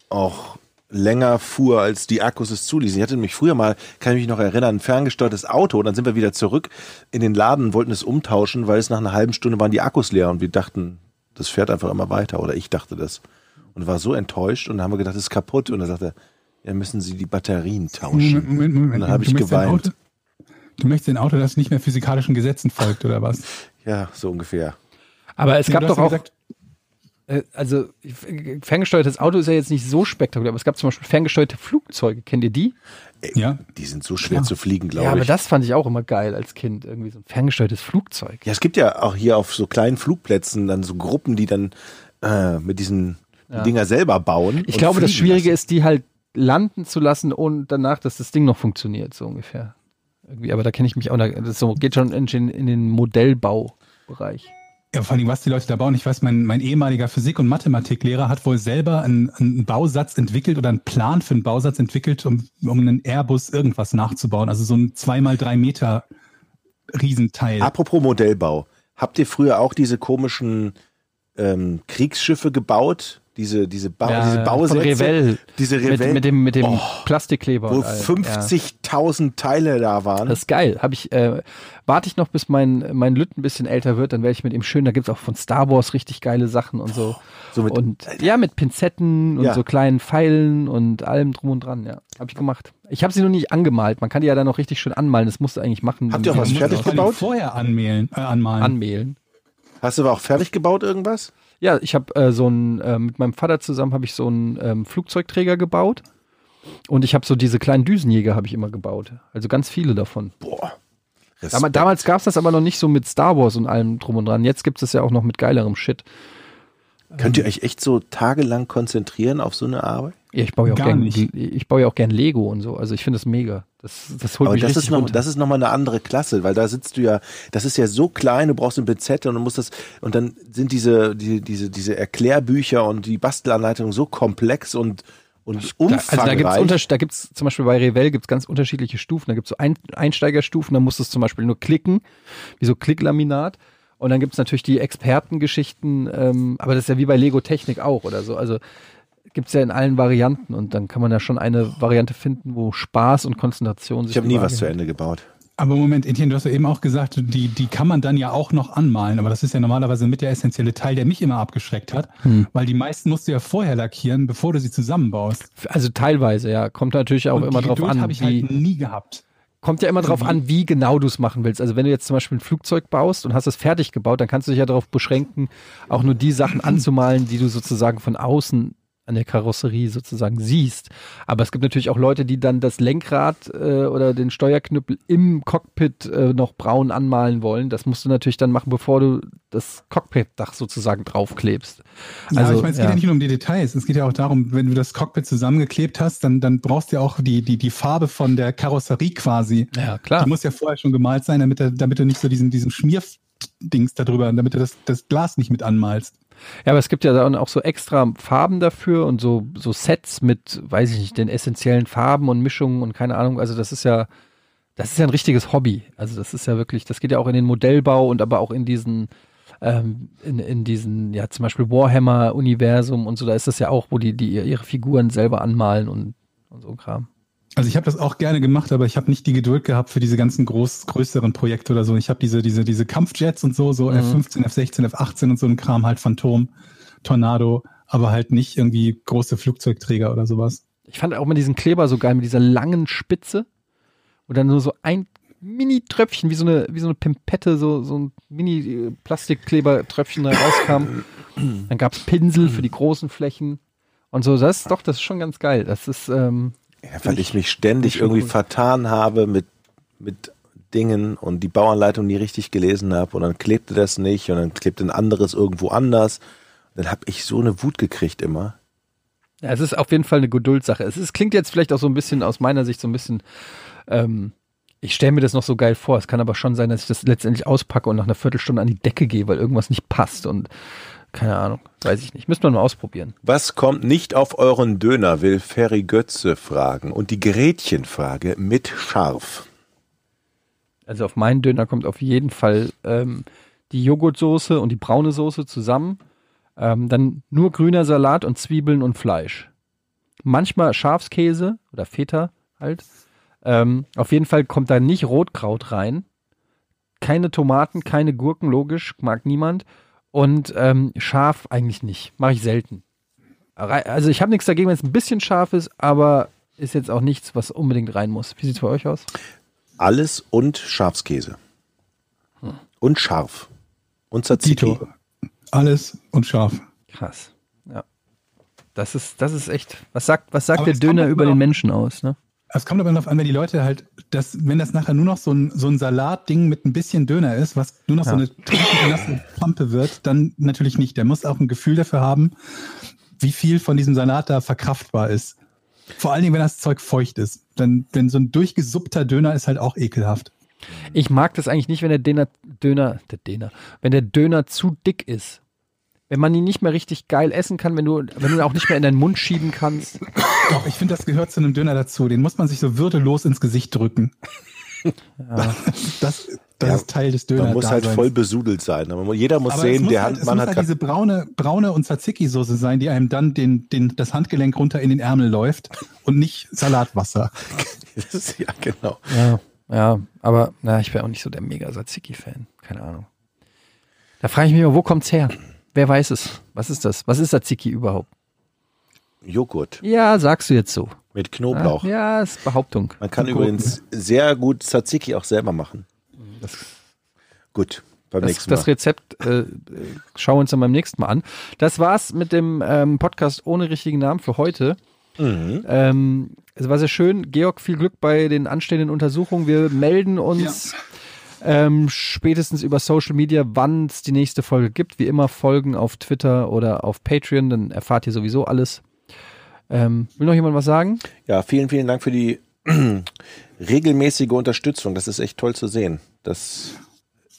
auch länger fuhr, als die Akkus es zuließen. Ich hatte mich früher mal, kann ich mich noch erinnern, ein ferngesteuertes Auto und dann sind wir wieder zurück in den Laden und wollten es umtauschen, weil es nach einer halben Stunde waren die Akkus leer und wir dachten, das fährt einfach immer weiter oder ich dachte das und war so enttäuscht und dann haben wir gedacht, das ist kaputt und dann sagte er, ja, müssen Sie die Batterien tauschen. Moment, Moment, Und dann habe Du ich möchtest ein geweint. Auto, du möchtest ein Auto, das nicht mehr physikalischen Gesetzen folgt, oder was? Ja, so ungefähr. Aber es Ja, gab doch auch, gesagt- also f- ferngesteuertes Auto ist ja jetzt nicht so spektakulär, aber es gab zum Beispiel ferngesteuerte Flugzeuge. Kennt ihr die? Ja, Die sind so schwer Klar. zu fliegen, glaube Ja, aber ich. das fand ich auch immer geil als Kind. Irgendwie so ein ferngesteuertes Flugzeug. Ja, es gibt ja auch hier auf so kleinen Flugplätzen dann so Gruppen, die dann äh, mit diesen die Dinger selber bauen. Ich glaube, das Schwierige lassen. ist, die halt landen zu lassen und danach, dass das Ding noch funktioniert, so ungefähr. Irgendwie, aber da kenne ich mich auch, da- das so, geht schon in den Modellbaubereich. Ja, vor allem, was die Leute da bauen. Ich weiß, mein, mein ehemaliger Physik- und Mathematiklehrer hat wohl selber einen, einen Bausatz entwickelt oder einen Plan für einen Bausatz entwickelt, um, um einen Airbus irgendwas nachzubauen. Also so ein zweimal drei Meter Riesenteil. Apropos Modellbau. Habt ihr früher auch diese komischen ähm, Kriegsschiffe gebaut? Diese, diese, ba Ja, diese von Bausätze? Revell. Diese Mit, Revell, mit dem, mit dem Oh, Plastikkleber. wo und allem, ja. 50.000 Teile da waren. Das ist geil. Hab ich, äh, warte ich noch, bis mein, mein Lütt ein bisschen älter wird, dann werde ich mit ihm schön, da gibt's auch von Star Wars richtig geile Sachen und so. so mit, und ja, mit Pinzetten und Ja. so kleinen Pfeilen und allem drum und dran, ja. Habe ich gemacht. Ich habe sie noch nicht angemalt. Man kann die ja dann noch richtig schön anmalen. Das musst du eigentlich machen. Habt ihr auch was fertig gebaut? Vorher anmalen, äh, anmalen. Anmehlen. Hast du aber auch fertig gebaut irgendwas? Ja, ich habe äh, so ein, äh, mit meinem Vater zusammen habe ich so einen ähm, Flugzeugträger gebaut. Und ich habe so diese kleinen Düsenjäger habe ich immer gebaut. Also ganz viele davon. Boah. Respekt. Damals, damals gab es das aber noch nicht so mit Star Wars und allem drum und dran. Jetzt gibt es ja auch noch mit geilerem Shit. Könnt ihr euch echt so tagelang konzentrieren auf so eine Arbeit? Ja, ich baue ja auch Gar gern, nicht. ich baue ja auch gern Lego und so. Also ich finde das mega. Das, das holt Aber mich das ist, noch, runter. das ist nochmal eine andere Klasse, weil da sitzt du ja, das ist ja so klein, du brauchst eine Pinzette und du musst das, und dann sind diese, die, diese, diese Erklärbücher und die Bastelanleitungen so komplex und, und Da, also da umfangreich. gibt's da gibt's zum Beispiel bei Revell gibt's ganz unterschiedliche Stufen. Da gibt's so Ein Einsteigerstufen, da musst du es zum Beispiel nur klicken, wie so Klicklaminat. Und dann gibt's natürlich die Expertengeschichten, ähm, aber das ist ja wie bei Lego Technik auch oder so. Also gibt's ja in allen Varianten und dann kann man ja schon eine Variante finden, wo Spaß und Konzentration sich ich habe nie was zu. Ende gebaut. Aber Moment, Etienne, du hast ja eben auch gesagt, die, die kann man dann ja auch noch anmalen. Aber das ist ja normalerweise mit der essentielle Teil, der mich immer abgeschreckt hat. Hm. Weil die meisten musst du ja vorher lackieren, bevor du sie zusammenbaust. Also teilweise, ja. Kommt natürlich auch Und immer die drauf Geduld an, habe ich wie, halt nie gehabt. Kommt ja immer drauf an, wie genau du es machen willst. Also wenn du jetzt zum Beispiel ein Flugzeug baust und hast es fertig gebaut, dann kannst du dich ja darauf beschränken, auch nur die Sachen anzumalen, die du sozusagen von außen an der Karosserie sozusagen siehst. Aber es gibt natürlich auch Leute, die dann das Lenkrad äh, oder den Steuerknüppel im Cockpit äh, noch braun anmalen wollen. Das musst du natürlich dann machen, bevor du das Cockpitdach sozusagen draufklebst. Ja, Also, ich meine, es geht ja. nicht nur um die Details. Es geht ja auch darum, wenn du das Cockpit zusammengeklebt hast, dann, dann brauchst du ja auch die, die, die Farbe von der Karosserie quasi. Ja, klar. Die muss ja vorher schon gemalt sein, damit, damit du nicht so diesen, diesen Schmierdings da drüber, damit du das, das Glas nicht mit anmalst. Ja, aber es gibt ja dann auch so extra Farben dafür und so, so Sets mit, weiß ich nicht, den essentiellen Farben und Mischungen und keine Ahnung. Also das ist ja, das ist ja ein richtiges Hobby. Also das ist ja wirklich, das geht ja auch in den Modellbau und aber auch in diesen, ähm, in, in diesen, ja, zum Beispiel Warhammer-Universum und so, da ist das ja auch, wo die, die ihre Figuren selber anmalen und, und so Kram. Also ich habe das auch gerne gemacht, aber ich habe nicht die Geduld gehabt für diese ganzen groß, größeren Projekte oder so. Ich habe diese, diese, diese Kampfjets und so, so Mhm. F-15, F-16, F-18 und so ein Kram, halt Phantom, Tornado, aber halt nicht irgendwie große Flugzeugträger oder sowas. Ich fand auch mal diesen Kleber so geil mit dieser langen Spitze und dann nur so ein Mini-Tröpfchen, wie so eine, wie so eine Pimpette, so, so ein Mini-Plastikklebertröpfchen da rauskam. Dann gab's Pinsel für die großen Flächen und so. Das ist doch, das ist schon ganz geil. Das ist, ähm, Ja, weil ich mich ständig irgendwie gut. vertan habe mit, mit Dingen und die Bauanleitung nie richtig gelesen habe und dann klebte das nicht und dann klebte ein anderes irgendwo anders. Dann habe ich so eine Wut gekriegt immer. ja, es ist auf jeden Fall eine Geduldssache. Es ist, klingt jetzt vielleicht auch so ein bisschen aus meiner Sicht so ein bisschen, ähm, ich stelle mir das noch so geil vor. Es kann aber schon sein, dass ich das letztendlich auspacke und nach einer Viertelstunde an die Decke gehe, weil irgendwas nicht passt und keine Ahnung, weiß ich nicht. Müsste man mal ausprobieren. Was kommt nicht auf euren Döner, will Ferry Götze fragen. Und die Gretchenfrage mit scharf. Also auf meinen Döner kommt auf jeden Fall ähm, die Joghurtsoße und die braune Soße zusammen. Ähm, dann nur grüner Salat und Zwiebeln und Fleisch. Manchmal Schafskäse oder Feta halt. Ähm, auf jeden Fall kommt da nicht Rotkraut rein. Keine Tomaten, keine Gurken, logisch, mag niemand. Und ähm, scharf eigentlich nicht. Mache ich selten. Also ich habe nichts dagegen, wenn es ein bisschen scharf ist, aber ist jetzt auch nichts, was unbedingt rein muss. Wie sieht's bei euch aus? Alles und Schafskäse. Und scharf. Und Tzatziki. Dito. Alles und scharf. Krass. Ja. Das ist, das ist echt. Was sagt, was sagt Aber der es Döner über den Menschen aus, ne? Es kommt aber darauf an, wenn die Leute halt, das, wenn das nachher nur noch so ein, so ein Salatding mit ein bisschen Döner ist, was nur noch so Ja. eine trinkende, nasse Pampe wird, dann natürlich nicht. Der muss auch ein Gefühl dafür haben, wie viel von diesem Salat da verkraftbar ist. Vor allen Dingen, wenn das Zeug feucht ist. Dann, wenn so ein durchgesuppter Döner ist halt auch ekelhaft. Ich mag das eigentlich nicht, wenn der Döner, Döner, der Döner, wenn der Döner zu dick ist. Wenn man ihn nicht mehr richtig geil essen kann, wenn du, wenn du ihn auch nicht mehr in deinen Mund schieben kannst. Doch, ich finde, das gehört zu einem Döner dazu. Den muss man sich so würdelos ins Gesicht drücken. Das, das Ja, ist Teil des Döners. Man muss halt voll besudelt sein. Aber jeder muss Aber sehen, muss der halt, Hand, es Mann muss hat halt diese braune, braune und Tzatziki-Soße sein, die einem dann den, den, das Handgelenk runter in den Ärmel läuft und nicht Salatwasser. Das ist- ja, genau. Ja, ja, aber na, ich bin auch nicht so der mega Tzatziki-Fan. Keine Ahnung. Da frage ich mich immer, wo kommt's her? Wer weiß es? Was ist das? Was ist Tzatziki überhaupt? Joghurt Ja, sagst du jetzt so. mit Knoblauch. Ah, Ja, ist Behauptung. Man kann übrigens sehr gut Tzatziki auch selber machen. Das, Gut, beim das, nächsten Mal. das Rezept äh, äh, schauen wir uns dann beim nächsten Mal an. Das war's mit dem ähm, Podcast ohne richtigen Namen für heute. Mhm. Ähm, es war sehr schön. Georg, viel Glück bei den anstehenden Untersuchungen. Wir melden uns ähm, spätestens über Social Media, wann es die nächste Folge gibt. Wie immer folgen auf Twitter oder auf Patreon, dann erfahrt ihr sowieso alles. Ähm, will noch jemand was sagen? Ja, vielen, vielen Dank für die regelmäßige Unterstützung. Das ist echt toll zu sehen, dass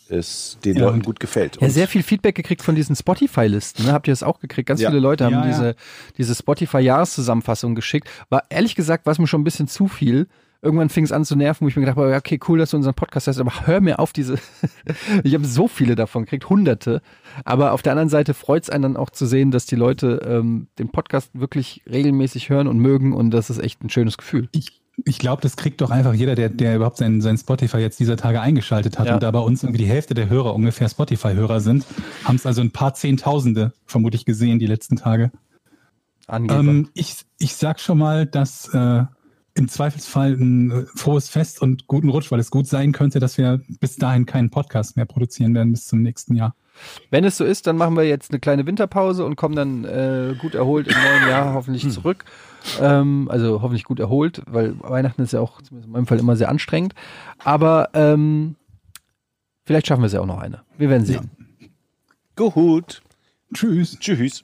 es den Ja, Leuten gut gefällt. Ja, Und sehr viel Feedback gekriegt von diesen Spotify-Listen. Ne? Habt ihr das auch gekriegt? Ganz Ja. viele Leute haben Ja, ja. diese, diese Spotify-Jahreszusammenfassung geschickt. War ehrlich gesagt, war es mir schon ein bisschen zu viel. Irgendwann fing es an zu nerven, wo ich mir gedacht habe, okay, cool, dass du unseren Podcast hast, aber hör mir auf diese. ich habe so viele davon gekriegt, hunderte. Aber auf der anderen Seite freut es einen dann auch zu sehen, dass die Leute ähm, den Podcast wirklich regelmäßig hören und mögen und das ist echt ein schönes Gefühl. Ich, ich glaube, das kriegt doch einfach jeder, der, der überhaupt sein, sein Spotify jetzt dieser Tage eingeschaltet hat. Ja. Und da bei uns irgendwie die Hälfte der Hörer ungefähr Spotify-Hörer sind, haben es also ein paar Zehntausende vermutlich gesehen die letzten Tage. Ähm, ich, ich sag schon mal, dass äh, im Zweifelsfall ein äh, frohes Fest und guten Rutsch, weil es gut sein könnte, dass wir bis dahin keinen Podcast mehr produzieren werden bis zum nächsten Jahr. Wenn es so ist, dann machen wir jetzt eine kleine Winterpause und kommen dann äh, gut erholt im neuen Jahr hoffentlich zurück. Ähm, also hoffentlich gut erholt, weil Weihnachten ist ja auch zumindest in meinem Fall immer sehr anstrengend. Aber ähm, vielleicht schaffen wir es ja auch noch eine. Wir werden sehen. Gut. Tschüss. Tschüss.